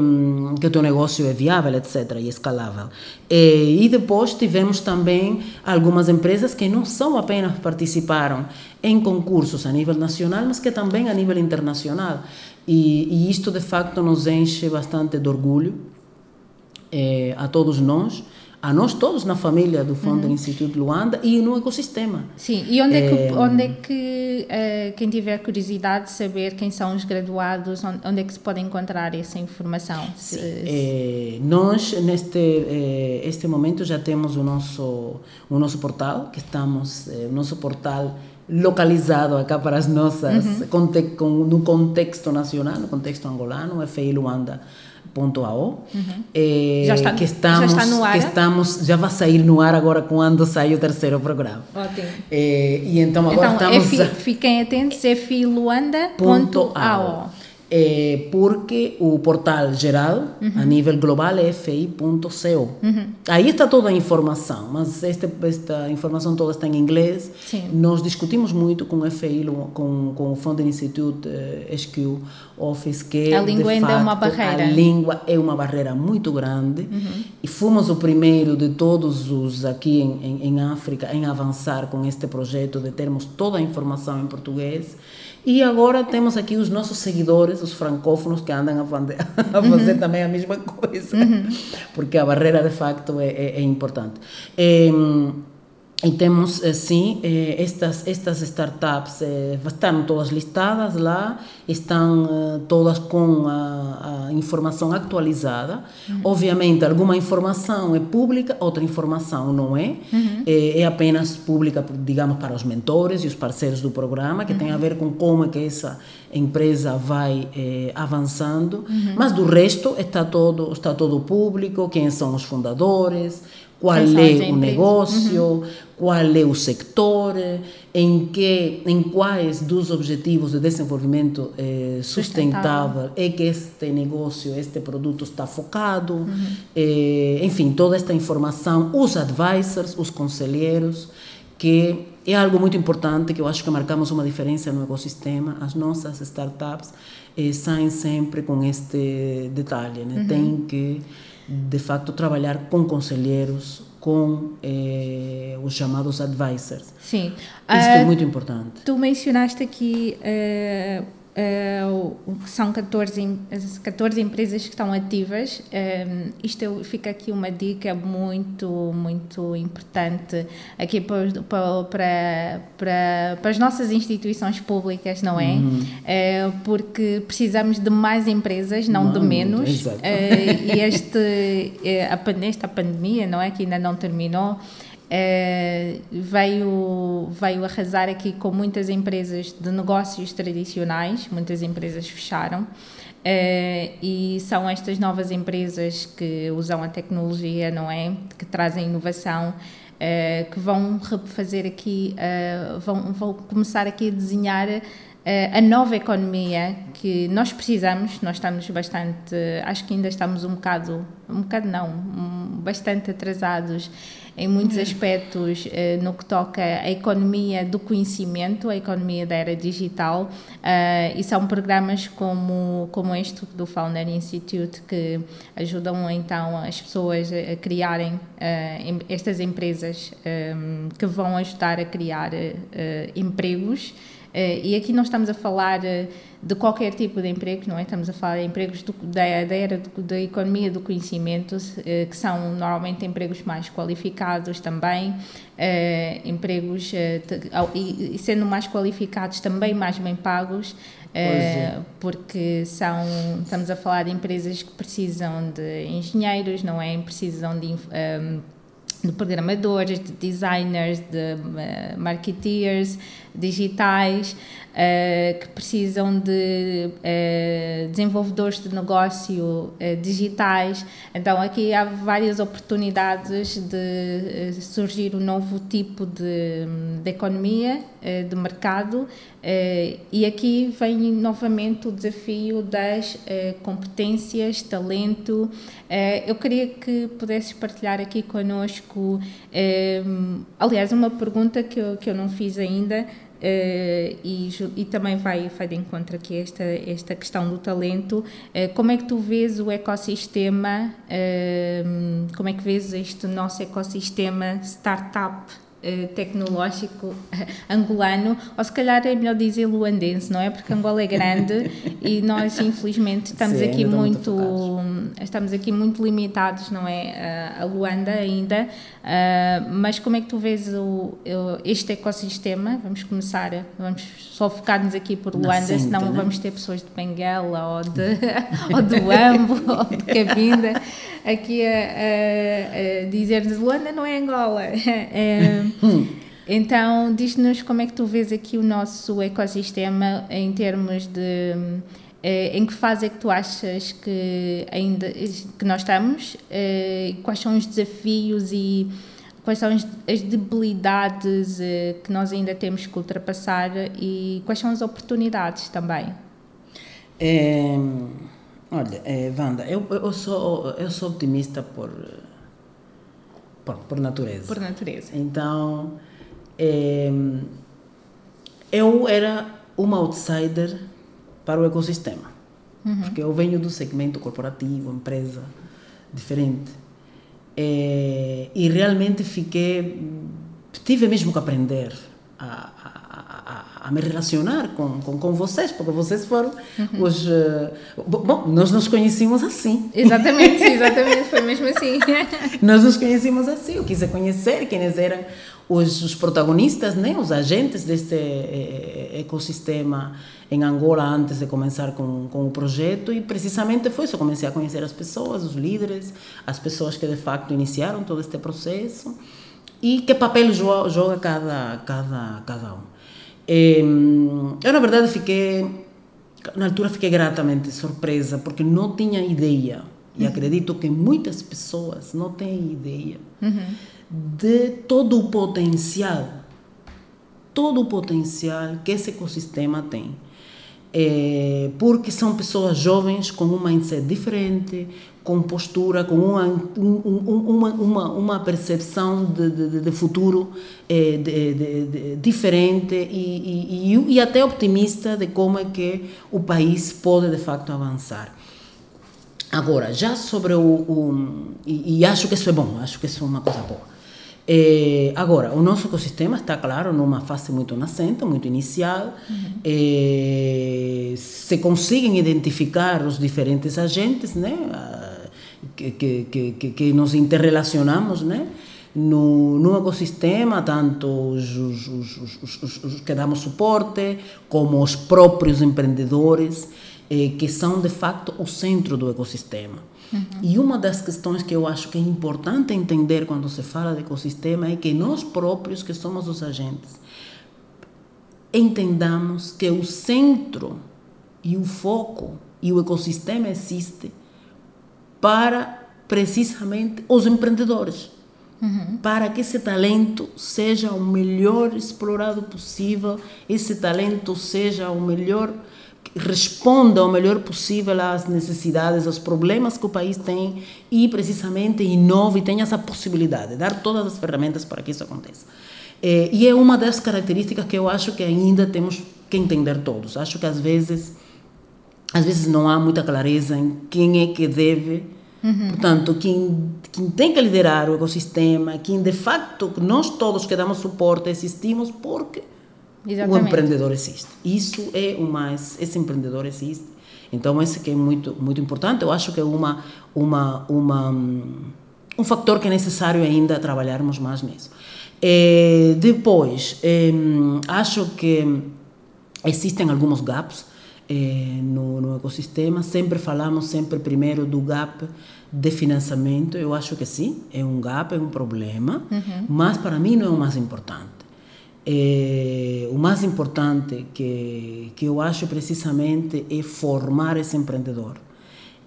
que o teu negócio é viável, etc., e escalável. Eh, e depois tivemos também algumas empresas que não só apenas participaram em concursos a nível nacional, mas que também a nível internacional. E, e isto, de facto, nos enche bastante de orgulho eh, a todos nós, a nós todos na família do Fundo uhum. Instituto Luanda e no ecossistema. Sim, e onde é, que, é, onde é que uh, quem tiver curiosidade de saber quem são os graduados, onde, é que se pode encontrar essa informação? Sim, é, nós, neste é, este momento, já temos o nosso, o nosso portal, que estamos, o nosso portal localizado acá para as nossas, uhum. conte, com, no contexto nacional, no contexto angolano, FI Luanda Uhum. É, já está, que estamos, já está no ar? Que estamos, já vai sair no ar agora quando sai o terceiro programa. Ótimo. É, e então agora então, estamos... É, fiquem atentos, filuanda.ao é, porque o portal geral, uhum. a nível global, é fi.co. Uhum. Aí está toda a informação, mas esta, esta informação toda está em inglês. Sim. Nós discutimos muito com o FI, com, com o Fundo Institute uh, SQ Office, que a língua ainda facto, é uma barreira. A língua é uma barreira muito grande uhum. e fomos o primeiro de todos os aqui em, em, em África em avançar com este projeto de termos toda a informação em português. E agora temos aqui os nossos seguidores, os francófonos, que andam a fazer, a fazer uhum. também a mesma coisa, uhum. porque a barreira de facto é, é, é importante. É, e temos, eh, sim, eh, estas, estas startups eh, estão todas listadas lá, estão todas com a, a informação atualizada. Uhum. Obviamente, alguma informação é pública, outra informação não é. Uhum. É, é, apenas pública, digamos, para os mentores e os parceiros do programa, que uhum. tem a ver com como é que essa empresa vai avançando. Uhum. Mas do resto está todo, está todo público, quem são os fundadores, qual é o negócio, uhum. qual é o sector, em que, em quais dos objetivos de desenvolvimento eh, sustentável, é que este negócio, este produto está focado, uhum. eh, enfim, toda esta informação, os advisors, os conselheiros, que é algo muito importante que eu acho que marcamos uma diferença no ecossistema. As nossas startups eh, saem sempre com este detalhe, né? Uhum. Tem que de facto trabalhar com conselheiros, com eh, os chamados advisors. Sim. Isto uh, é muito importante. Tu mencionaste aqui uh, Uh, são 14, 14 empresas que estão ativas. Um, eh, isto fica aqui uma dica muito, muito importante aqui para, para, para, para as nossas instituições públicas, não é? Uhum. Uh, porque precisamos de mais empresas, não, não de menos. Uh, e este, a, esta pandemia, não é? Que ainda não terminou é, veio, veio arrasar aqui com muitas empresas de negócios tradicionais, muitas empresas fecharam. É, e são estas novas empresas que usam a tecnologia, não é? Que trazem inovação que vão fazer aqui, vão, vão começar aqui a desenhar a nova economia que nós precisamos, nós estamos bastante, acho que ainda estamos um bocado, um bocado não, bastante atrasados em muitos uhum. aspectos eh, no que toca à economia do conhecimento, a economia da era digital, uh, e são programas como, como este do Founder Institute que ajudam então as pessoas a criarem estas empresas que vão ajudar a criar empregos e aqui não estamos a falar uh, de qualquer tipo de emprego, não é? Estamos a falar de empregos do, da, da, era do, da economia do conhecimento, uh, que são normalmente empregos mais qualificados também, empregos e, sendo mais qualificados também mais bem pagos. É. porque são estamos a falar de empresas que precisam de engenheiros, não é? Precisam de de programadores, de designers, de marketeers digitais, uh, que precisam de uh, desenvolvedores de negócio digitais. Então, aqui há várias oportunidades de surgir um novo tipo de, de economia, de mercado, e aqui vem novamente o desafio das competências, talento. eu queria que pudesses partilhar aqui conosco, aliás, uma pergunta que eu, que eu não fiz ainda, Uh, e, e, também vai, vai de encontro aqui esta, esta questão do talento. Uh, como é que tu vês o ecossistema, uh, como é que vês este nosso ecossistema startup tecnológico angolano, ou se calhar é melhor dizer luandense, não é? Porque Angola é grande e nós infelizmente estamos Sim, aqui muito, muito estamos aqui muito limitados, não é? A Luanda ainda, uh, mas como é que tu vês o, este ecossistema? Vamos começar, vamos só focar-nos aqui por Luanda, Cinta, senão né? vamos ter pessoas de Benguela ou de, ou do Ambo ou de Cabinda aqui a, a, a dizer-nos Luanda não é Angola. É, então, diz-nos como é que tu vês aqui o nosso ecossistema em termos de eh, em que fase é que tu achas que ainda que nós estamos? Eh, quais são os desafios e quais são as debilidades eh, que nós ainda temos que ultrapassar e quais são as oportunidades também? É, olha, é, Wanda, eu, eu, sou, eu sou optimista por por, por natureza. Por natureza. Então, é, eu era uma outsider para o ecossistema. Uhum. Porque eu venho do segmento corporativo, empresa, diferente. É, e realmente fiquei. Tive mesmo que aprender a, a, a, me relacionar com, com, com, vocês, porque vocês foram uhum. os. Uh, bom, nós nos conhecíamos assim. Exatamente, exatamente, foi mesmo assim. nós nos conhecíamos assim. Eu quis conhecer quem eram os, os protagonistas, né, os agentes deste eh, ecossistema em Angola antes de começar com, com o projeto e precisamente foi isso. Eu comecei a conhecer as pessoas, os líderes, as pessoas que de facto iniciaram todo este processo e que papel joga, joga cada, cada, cada um. Eu, na verdade, fiquei, na altura, fiquei gratamente surpresa, porque não tinha ideia, e uhum. acredito que muitas pessoas não têm ideia uhum. de todo o potencial, todo o potencial que esse ecossistema tem. É, porque são pessoas jovens com um mindset diferente, com postura, com uma, um, uma, uma, uma percepção de, de, de futuro é, de, diferente e, e, e, até optimista de como é que o país pode de facto avançar. Agora, já sobre o. o e, e, acho que isso é bom, acho que isso é uma coisa boa. É, agora, o nosso ecossistema está, claro, numa fase muito nascente, muito inicial. Uhum. É, se conseguem identificar os diferentes agentes, né? que, que, que, que nos interrelacionamos, né? No, no ecossistema, tanto os, os, os, os, que damos suporte, como os próprios empreendedores, eh, que são de facto o centro do ecossistema. Uhum. E uma das questões que eu acho que é importante entender quando se fala de ecossistema é que nós próprios, que somos os agentes, entendamos que o centro e o foco e o ecossistema existe para precisamente os empreendedores. uhum. para que esse talento seja o melhor explorado possível, esse talento seja o melhor responda o melhor possível às necessidades, aos problemas que o país tem e precisamente inove e tenha essa possibilidade, dar todas as ferramentas para que isso aconteça. É, e é uma das características que eu acho que ainda temos que entender todos. Acho que às vezes, às vezes não há muita clareza em quem é que deve, uhum. portanto, quem, quem tem que liderar o ecossistema, quem de facto nós todos que damos suporte existimos porque Exatamente. o empreendedor existe. Isso é o mais, esse empreendedor existe. Então esse que é muito muito importante. Eu acho que é uma uma uma um fator que é necessário ainda trabalharmos mais nisso. É, depois é, acho que existem alguns gaps é, no, no ecossistema. Sempre falamos sempre primeiro do gap de financiamento. Eu acho que sim, é um gap, é um problema, uhum. mas para mim não é o mais importante. É, o mais importante que, que eu acho precisamente é formar esse empreendedor.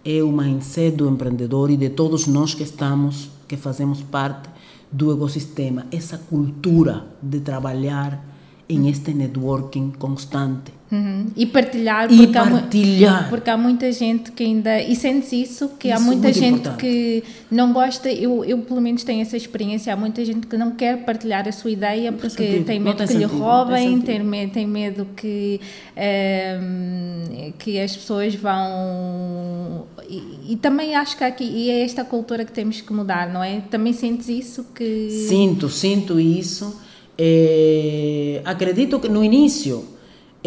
É o mindset do empreendedor e de todos nós que estamos, que fazemos parte do ecossistema, essa cultura de trabalhar em este networking constante. Uhum. E partilhar, e porque, partilhar. Há, porque há muita gente que ainda. E sentes isso, que isso há muita gente importante. que não gosta. Eu, eu, pelo menos, tenho essa experiência. Há muita gente que não quer partilhar a sua ideia porque tem medo tem que sentido, lhe roubem, tem, medo, tem medo que, um, que as pessoas vão. E, e, também acho que aqui. E é esta cultura que temos que mudar, não é? Também sentes isso? que Sinto, sinto isso. É, acredito que no início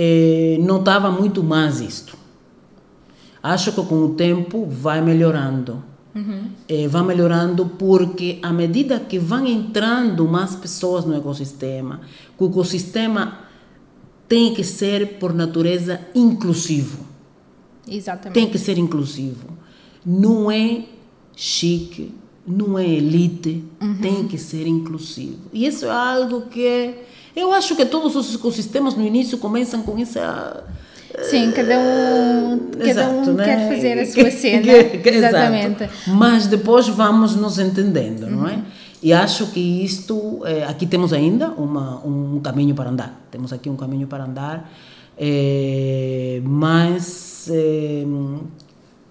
é, notava muito mais isto. Acho que com o tempo vai melhorando. Uhum. É, vai melhorando porque à medida que vão entrando mais pessoas no ecossistema, o ecossistema tem que ser por natureza inclusivo. Exatamente. Tem que ser inclusivo. Não é chique, não é elite, uhum. tem que ser inclusivo. E isso é algo que eu acho que todos os ecossistemas no início começam com essa. Sim, cada um, cada Exato, um né? quer fazer a sua cena. Exatamente. Exato. Mas depois vamos nos entendendo, uhum. não é? Uhum. E acho que isto, eh, aqui temos ainda uma, um caminho para andar. Temos aqui um caminho para andar, eh, mas eh,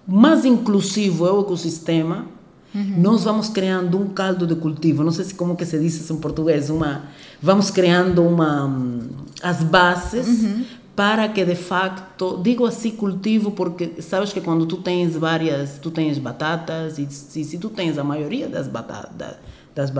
mais inclusivo é o ecossistema. Uhum. Nós vamos criando um caldo de cultivo. Não sei se como que se diz isso em português, uma vamos criando uma, as bases uhum. para que de facto, digo assim cultivo porque sabes que quando tu tens várias, tu tens batatas e se, se tu tens a maioria das batatas, das,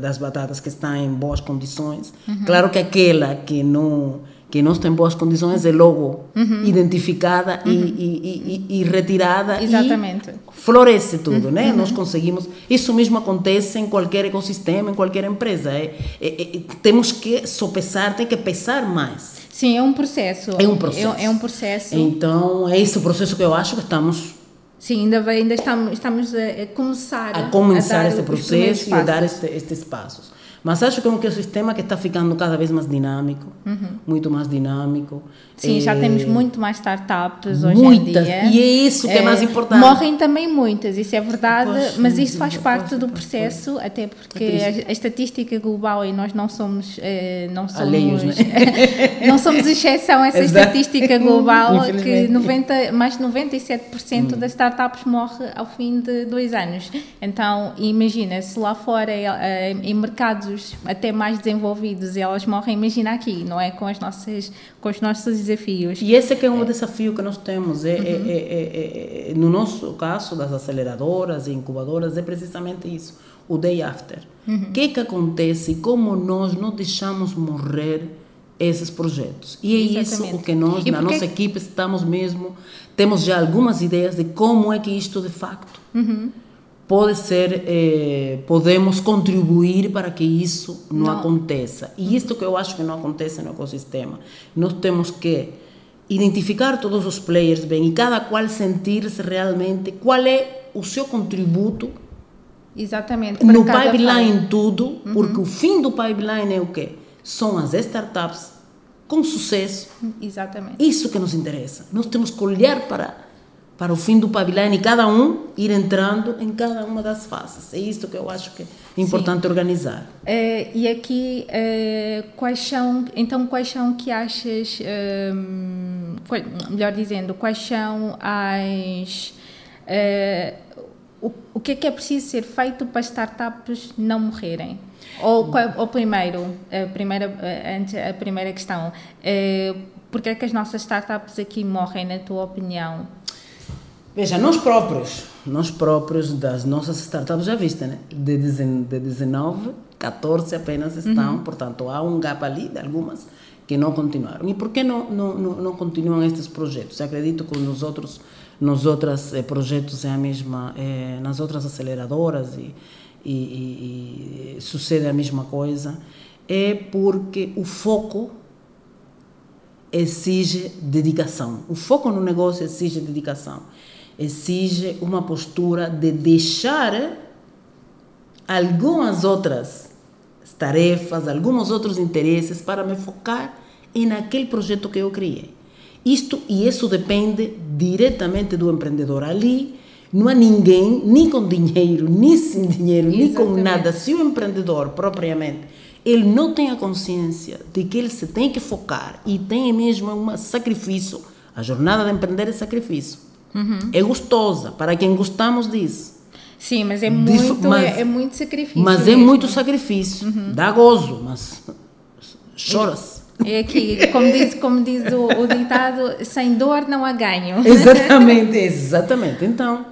das batatas que estão em boas condições, uhum. claro que aquela que não que não está em boas condições é logo uhum. identificada uhum. E, e, e, e, retirada Exatamente. e floresce tudo, uhum. né? Nós conseguimos, isso mesmo acontece em qualquer ecossistema, em qualquer empresa. É, é, é, temos que sopesar, tem que pesar mais. Sim, é um processo. É um processo. É, é um processo. Então, é esse o processo que eu acho que estamos Sim, ainda, ainda estamos, estamos a, começar a começar a esse processo e a dar este, estes passos. Mas acho que é um sistema que está ficando cada vez mais dinâmico, uhum. muito mais dinâmico. Sim, é... já temos muito mais startups hoje muitas, em dia. E é isso que é, é mais importante. Morrem também muitas, isso é verdade, mas isso faz parte do processo, até porque a, a, estatística global e nós não somos, eh, não somos, Alheios, né? não somos exceção a essa estatística global que 90, mais de 97% hum. das startups morre ao fim de dois anos. Então, imagina, se lá fora eh, em mercados até mais desenvolvidos elas morrem, imagina aqui, não é? Com, as nossas, com os nossos desafios. E esse é que é um é. desafio que nós temos. É, uhum. é, é, é, no nosso caso, das aceleradoras e incubadoras, é precisamente isso, o day after. O uhum. que é que acontece? Como nós não deixamos morrer esses projetos. E é Exatamente. isso o que nós, e na porque... nossa equipe, estamos mesmo, temos já algumas ideias de como é que isto de facto uhum pode ser, eh, podemos contribuir para que isso não, não, aconteça. E isto que eu acho que não acontece no ecossistema. Nós temos que identificar todos os players bem e cada qual sentir-se realmente qual é o seu contributo Exatamente. No pipeline tudo, uhum. porque o fim do pipeline é o quê? São as startups com sucesso. Exatamente. Isso que nos interessa. Nós temos que olhar para para o fim do pavilhão e cada um ir entrando em cada uma das faces. É isto que eu acho que é importante Sim. organizar. Uh, e aqui, uh, quais são, então, quais são que achas, qual, melhor dizendo, quais são as. O, o, que é que é preciso ser feito para startups não morrerem? Ou, ou primeiro, a primeira, antes, a primeira questão, por que é que as nossas startups aqui morrem, na tua opinião? Veja, nós próprios, nós próprios das nossas startups já viste, né? De, de 19, 14 apenas estão, uhum. portanto há um gap ali de algumas que não continuaram. E por que não, não, não, continuam estes projetos? Eu acredito que nos outros, nos outros eh, projetos é a mesma, eh, nas outras aceleradoras e, e, e, e sucede a mesma coisa, é porque o foco exige dedicação. O foco no negócio exige dedicação exige uma postura de deixar algumas outras tarefas, alguns outros interesses para me focar em aquele projeto que eu criei. Isto e isso depende diretamente do empreendedor. Ali não há ninguém, nem com dinheiro, nem sem dinheiro, Exatamente. nem com nada. Se o empreendedor propriamente ele não tem a consciência de que ele se tem que focar e tem mesmo um sacrifício, a jornada de empreender é sacrifício Uhum. É gostosa, para quem gostamos disso. Sim, mas é muito, mas, é, é, muito sacrifício. Mas é mesmo. é muito sacrifício. Uhum. Dá gozo, mas choras. É aqui, como diz, como diz o, o ditado, sem dor não há ganho. Exatamente, exatamente. Então,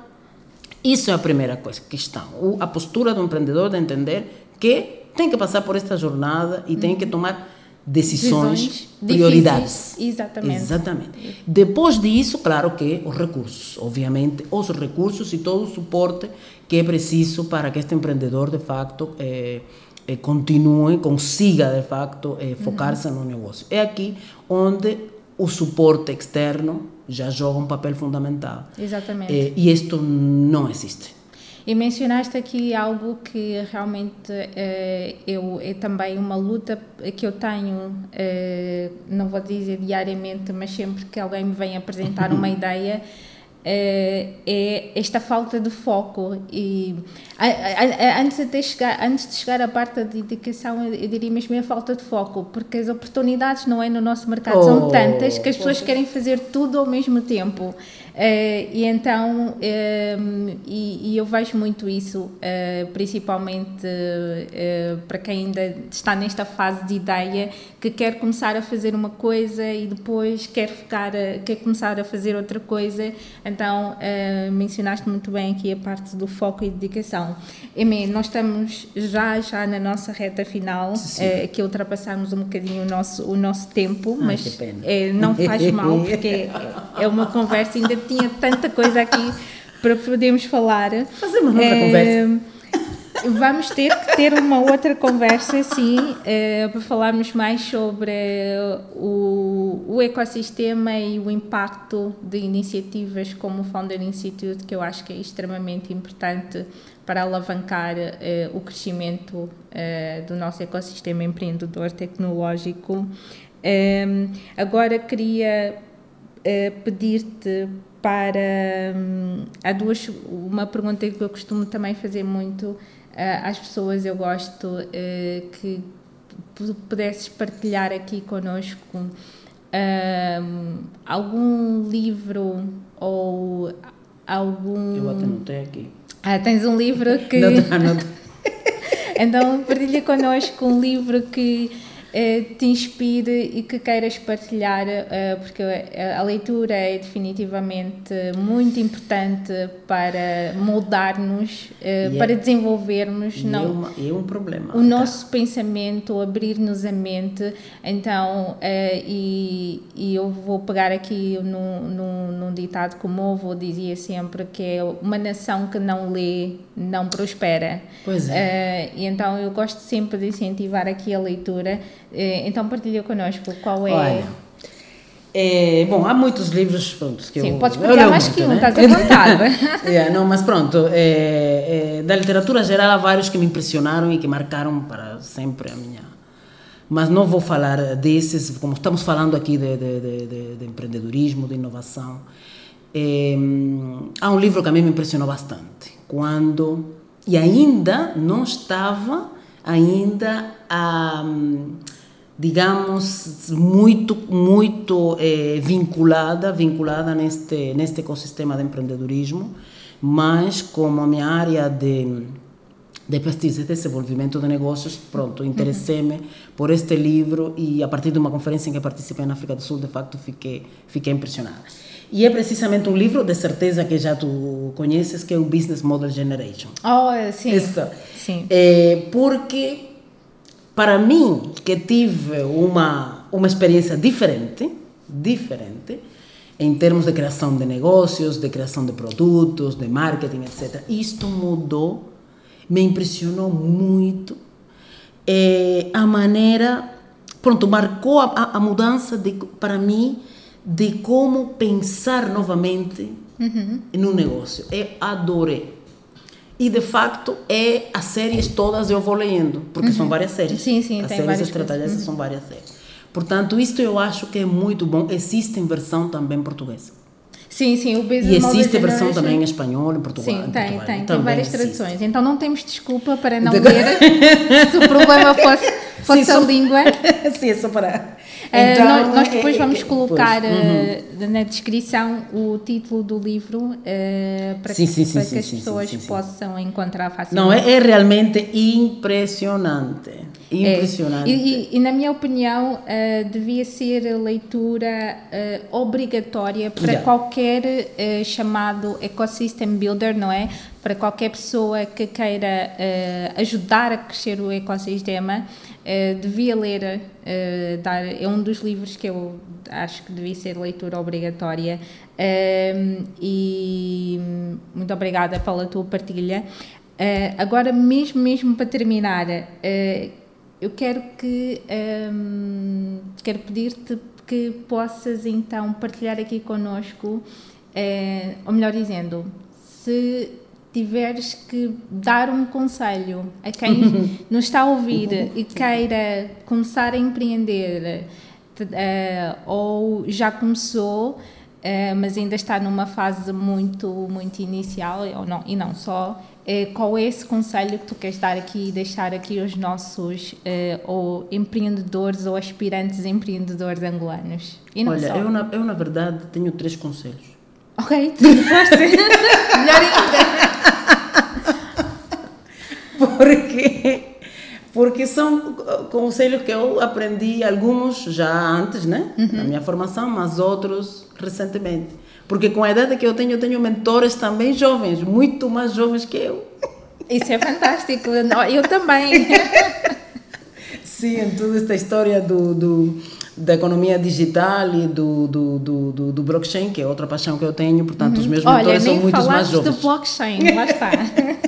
isso é a primeira coisa, questão. A postura do empreendedor de entender que tem que passar por esta jornada e tem que tomar decisões, prioridades. Exatamente. Exatamente. Depois disso, claro que os recursos, obviamente, os recursos e todo o suporte que é preciso para que este empreendedor, de facto, eh, eh, continue, consiga, de facto, eh, focar-se uhum. no negócio. É aqui onde o suporte externo já joga um papel fundamental. Exatamente. e isto não existe. E mencionaste aqui algo que realmente uh, eu, é também uma luta que eu tenho, uh, não vou dizer diariamente, mas sempre que alguém me vem apresentar uma ideia, é, é esta falta de foco. E a, a, a, antes de chegar antes de chegar à parte da dedicação eu, eu, diria mesmo a falta de foco porque as oportunidades não é no nosso mercado oh, são tantas que as pessoas querem fazer tudo ao mesmo tempo e então, uh, e, e, eu vejo muito isso, uh, principalmente para quem ainda está nesta fase de ideia, que quer começar a fazer uma coisa e depois quer, ficar, quer começar a fazer outra coisa. Então, mencionaste muito bem aqui a parte do foco e dedicação. Emê, nós estamos já, já na nossa reta final, que ultrapassamos um bocadinho o nosso, o nosso tempo, Ai, mas não faz mal, porque é uma conversa ainda tinha tanta coisa aqui para podermos falar. Fazemos uma outra é, conversa. Vamos ter que ter uma outra conversa, sim, é, para falarmos mais sobre o, o ecossistema e o impacto de iniciativas como o Founder Institute, que eu acho que é extremamente importante para alavancar é, o crescimento é, do nosso ecossistema empreendedor tecnológico. agora queria pedir-te para. Hum, há duas. Uma pergunta que eu costumo também fazer muito uh, às pessoas, eu gosto uh, que pudesses partilhar aqui connosco uh, algum livro ou algum. Eu até anotei aqui. Ah, tens um livro que. não, não. então, partilha connosco um livro que te inspire e que queiras partilhar, eh, porque a leitura é definitivamente muito importante para moldar-nos, eh, para é, desenvolvermos não, é, uma, é um problema. o tá. nosso pensamento, abrir-nos a mente. Então, e, e, eu vou pegar aqui num, num, num ditado como o avô dizia sempre, que é uma nação que não lê não prospera. Pois é. e então eu gosto sempre de incentivar aqui a leitura então partilha connosco qual é. Olha, é, bom, há muitos livros pronto, que Sim, eu, podes partilhar mais muito, que um, né? estás à vontade. é, não, mas pronto, é, é, da literatura geral há vários que me impressionaram e que marcaram para sempre a minha. Mas não vou falar desses, como estamos falando aqui de, de, de, de empreendedorismo, de inovação. É, há um livro que a mim me impressionou bastante, quando, e ainda não estava ainda a digamos, muito, muito eh, vinculada, vinculada neste, neste ecossistema de empreendedorismo, mas como a minha área de, de pesquisa e desenvolvimento de negócios, pronto, interessei-me uhum. por este livro e a partir de uma conferência em que participei na África do Sul, de facto, fiquei, fiquei impressionada. E é precisamente um livro, de certeza que já tu conheces, que é o Business Model Generation. Oh, sim. Isso. Sim. É, porque para mim, que tive uma, uma experiência diferente, diferente, em termos de criação de negócios, de criação de produtos, de marketing, etc. Isto mudou, me impressionou muito. É, a maneira, pronto, marcou a, a mudança de, para mim de como pensar novamente uhum. no negócio. Eu adorei. E de facto é as séries todas eu vou lendo, porque uhum. são várias séries. Sim, sim, as tem séries estratégias uhum. são várias séries. Portanto, isto eu acho que é muito bom. Existe em versão também portuguesa. Sim, sim, o Business E existe a versão também em espanhol, em Portugal. Sim, em tem, Portugal. tem, tem várias existe. traduções. Então não temos desculpa para não ler se o problema fosse, a só, língua. sim, é só para então, nós, nós, depois vamos colocar uhum. uh, na descrição o título do livro uh, para, sim, que, sim, para sim, que as pessoas possam encontrar facilmente. Não, é, é realmente impressionante. Impressionante. É. E, e, e, na minha opinião, uh, devia ser a leitura obrigatória para yeah. qualquer chamado ecosystem builder, não é? Para qualquer pessoa que queira ajudar a crescer o ecossistema Uh, devia ler, uh, dar, é um dos livros que eu acho que devia ser leitura obrigatória. Uh, e muito obrigada pela tua partilha. Eh, agora, mesmo, mesmo para terminar, eu quero que um, quero pedir-te que possas então partilhar aqui conosco, ou melhor dizendo, se tiveres que dar um conselho a quem nos está a ouvir e queira começar a empreender uh, ou já começou, uh, mas ainda está numa fase muito, muito inicial ou não, e não só, uh, qual é esse conselho que tu queres dar aqui e deixar aqui aos nossos ou empreendedores ou aspirantes empreendedores angolanos? Olha, eu na, eu na verdade tenho três conselhos. Ok, tu foste. Melhor ainda. Porque porque são conselhos que eu aprendi alguns já antes, né, uhum. na minha formação, mas outros recentemente. Porque com a idade que eu tenho, eu tenho mentores também jovens, muito mais jovens que eu. Isso é fantástico, eu também. Sim, em toda esta história do, do da economia digital e do, do, do, do, do blockchain, que é outra paixão que eu tenho, portanto, uhum. os meus mentores Olha, são muito mais jovens. Olha, nem do blockchain, lá está.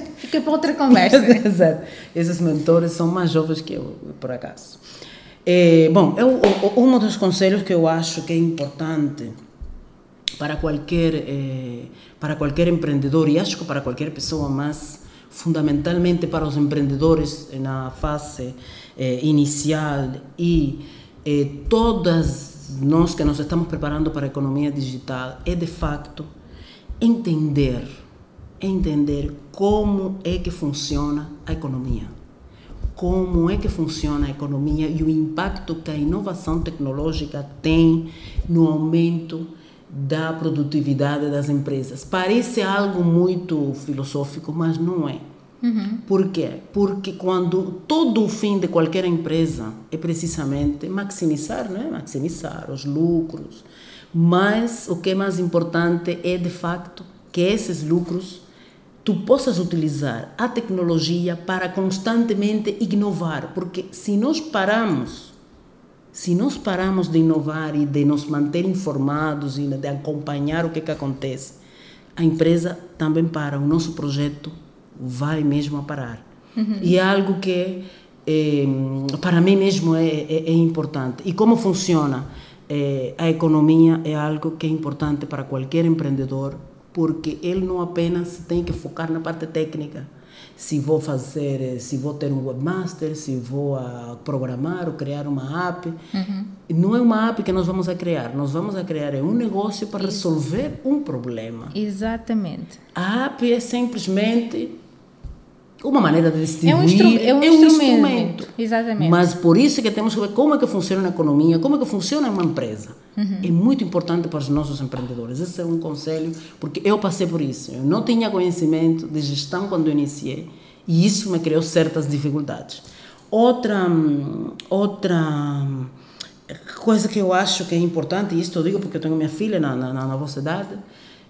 Fica para outra conversa. Exato. Esses mentores são mais jovens que eu, por acaso. É, bom, eu, um dos conselhos que eu acho que é importante para qualquer, é, para qualquer empreendedor, e acho que para qualquer pessoa, mas fundamentalmente para os empreendedores na fase é, inicial e é, todas nós que nos estamos preparando para a economia digital, é de facto entender entender como é que funciona a economia. Como é que funciona a economia e o impacto que a inovação tecnológica tem no aumento da produtividade das empresas. Parece algo muito filosófico, mas não é. Uhum. Por quê? Porque quando todo o fim de qualquer empresa é precisamente maximizar, né? maximizar os lucros, mas o que é mais importante é de facto que esses lucros tu possas utilizar a tecnologia para constantemente inovar, porque se nós paramos, se nós paramos de inovar e de nos manter informados e de acompanhar o que, que acontece, a empresa também para, o nosso projeto vai mesmo a parar. Uhum. E é algo que é, para mim mesmo é, é, é importante. E como funciona é, a economia é algo que é importante para qualquer empreendedor porque ele não apenas tem que focar na parte técnica. Se vou fazer, se vou ter um webmaster, se vou a programar ou criar uma app, uhum. não é uma app que nós vamos a criar, nós vamos a criar é um negócio para Isso. resolver um problema. Exatamente. A app é simplesmente uma maneira de distribuir. É um, instru é um, é um instrumento. instrumento. Exatamente. Mas por isso que temos que ver como é que funciona a economia, como é que funciona uma empresa. Uhum. É muito importante para os nossos empreendedores. Esse é um conselho, porque eu passei por isso. Eu não tinha conhecimento de gestão quando eu iniciei e isso me criou certas dificuldades. Outra, outra coisa que eu acho que é importante, e isto eu digo porque eu tenho minha filha na, na, na vossa idade,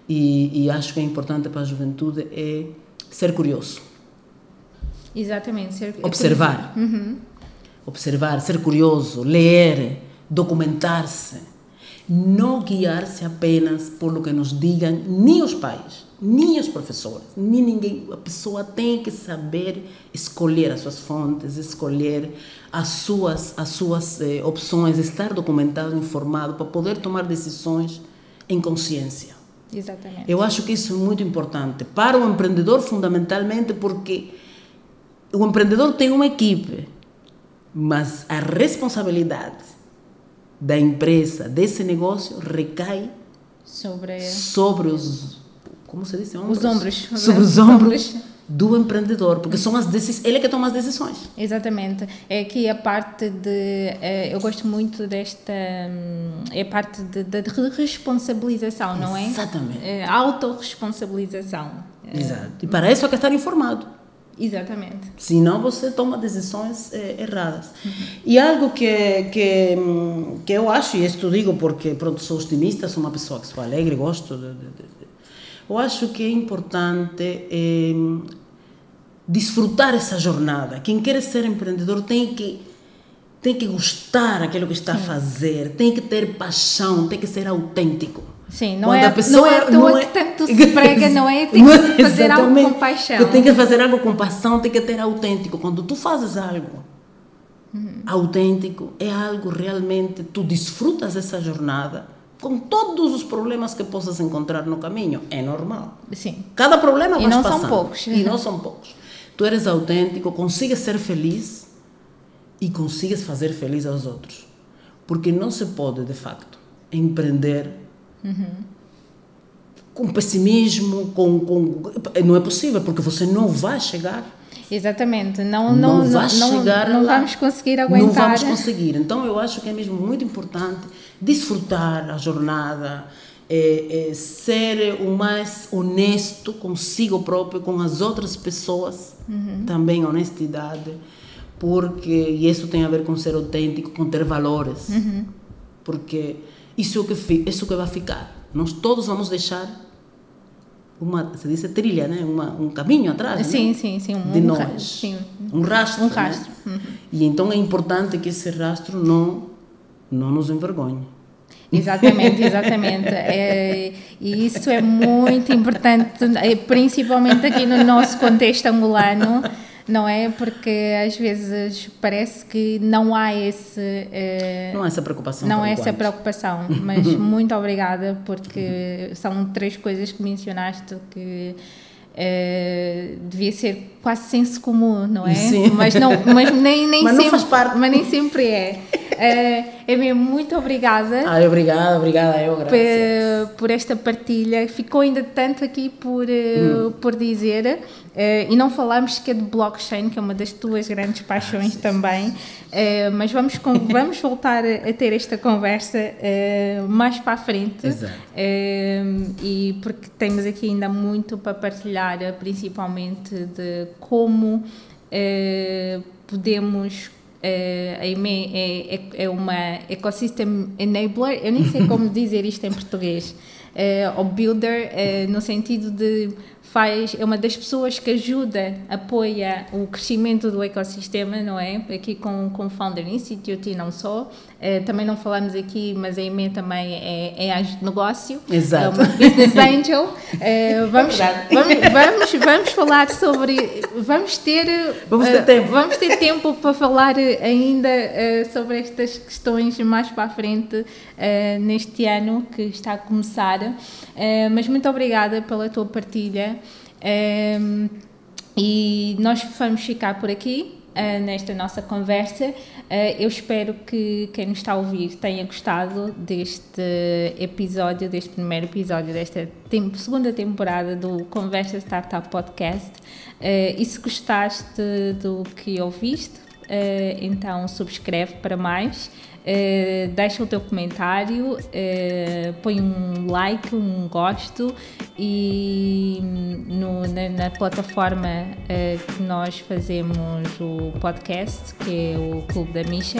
e, e acho que é importante para a juventude, é ser curioso Exatamente. Ser, Observar. Uhum. Observar, ser curioso, ler, documentar-se. Não guiar-se apenas por o que nos digam nem os pais, nem os professores, nem ninguém. A pessoa tem que saber escolher as suas fontes, escolher as suas, as suas eh, opções, estar documentado, informado, para poder tomar decisões em consciência. Exatamente. Eu acho que isso é muito importante para o empreendedor, fundamentalmente, porque o empreendedor tem uma equipe, mas a responsabilidade da empresa, desse negócio, recai sobre, sobre os. Como se diz? Ombros? Os ombros. Sobre os ombros do empreendedor, porque são as decisões, ele é que toma as decisões. Exatamente. É que a parte de, é, eu gosto muito desta, hum, é a parte de, de responsabilização, não é? Exatamente. É, autorresponsabilização. Exato. E para isso é que estar informado. Exatamente. Senão você toma decisões é, erradas. Uhum. E algo que, que, que eu acho, e isto digo porque pronto, sou otimista, sou uma pessoa que sou alegre, gosto de, de, de eu acho que é importante é, desfrutar essa jornada. Quem quer ser empreendedor tem que tem que gostar daquilo que está Sim. a fazer, tem que ter paixão, tem que ser autêntico. Sim, não é, pessoa, não é, não é que tanto se prega, não é? Tem que fazer algo com paixão. Tem que fazer algo com paixão, tem que ter autêntico. Quando tu fazes algo uhum. autêntico, é algo realmente, tu desfrutas dessa jornada com todos os problemas que possas encontrar no caminho. É normal. Sim. Cada problema E não passando. são poucos. E não são poucos. Tu eres autêntico, consigues ser feliz e consigues fazer feliz aos outros. Porque não se pode, de facto, empreender Uhum. Com pessimismo, com, com. Não é possível, porque você não vai chegar. Exatamente, não, não, não, vai não, chegar não, não vamos conseguir aguentar. Não vamos conseguir. Então eu acho que é mesmo muito importante desfrutar a jornada, é, é, ser o mais honesto consigo próprio, com as outras pessoas, uhum. também honestidade, porque e isso tem a ver com ser autêntico, com ter valores, uhum. porque isso é o que, isso que vai ficar. Nós todos vamos deixar uma, se diz trilha, né? Uma, um caminho atrás, sim, né? sim, sim, um, de nós, sim. um rastro, um rastro. Né? Uhum. E então é importante que esse rastro não não nos envergonhe. Exatamente, exatamente. É, e isso é muito importante, é, principalmente aqui no nosso contexto angolano não é? Porque às vezes parece que não há esse. Eh, não há essa preocupação. Não há essa preocupação, mas muito obrigada, porque são três coisas que mencionaste que. Eh, devia ser quase senso comum, não é? Sim. Mas não, mas nem, nem mas sempre, faz parte. mas nem sempre é. É, mesmo muito obrigada. Ah, obrigada, obrigada eu, por, por, esta partilha. Ficou ainda tanto aqui por, hum. por dizer. Uh, e não falamos que é de blockchain, que é uma das tuas grandes paixões também, uh, mas vamos, com, vamos voltar a, a, ter esta conversa uh, mais para a frente. Exato. e porque temos aqui ainda muito para partilhar, principalmente de como podemos a IME é, é, é uma ecosystem enabler, eu nem sei como dizer isto em português, uh, ou builder, uh, no sentido de faz, é uma das pessoas que ajuda, apoia o crescimento do ecossistema, não é? Aqui com, com o Founder Institute e não só. Uh, também não falamos aqui, mas a EME também é, é de negócio. Exato. É uma business angel. Uh, vamos, vamos, vamos, vamos falar sobre. Vamos ter. Vamos ter uh, tempo. Vamos ter tempo para falar ainda sobre estas questões mais para a frente neste ano que está a começar. mas muito obrigada pela tua partilha. E nós vamos ficar por aqui. Uh, nesta nossa conversa. Uh, eu espero que quem nos está a ouvir tenha gostado deste episódio, deste primeiro episódio desta tem segunda temporada do Conversa Startup Podcast. Uh, e se gostaste do que ouviste, então subscreve para mais. Uh, deixa o teu comentário, uh, põe um like, um gosto e no, na, na, plataforma uh, que nós fazemos o podcast, que é o Clube da Misha,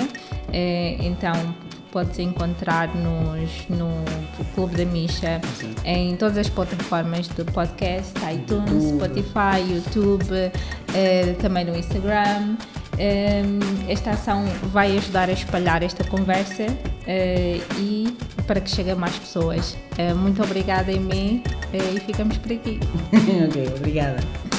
então podes encontrar-nos no Clube da Misha em todas as plataformas do podcast, iTunes, Spotify, YouTube, também no Instagram esta ação vai ajudar a espalhar esta conversa uh, e para que chegue a mais pessoas. Uh, muito obrigada, Emê, uh, e ficamos por aqui. ok, obrigada.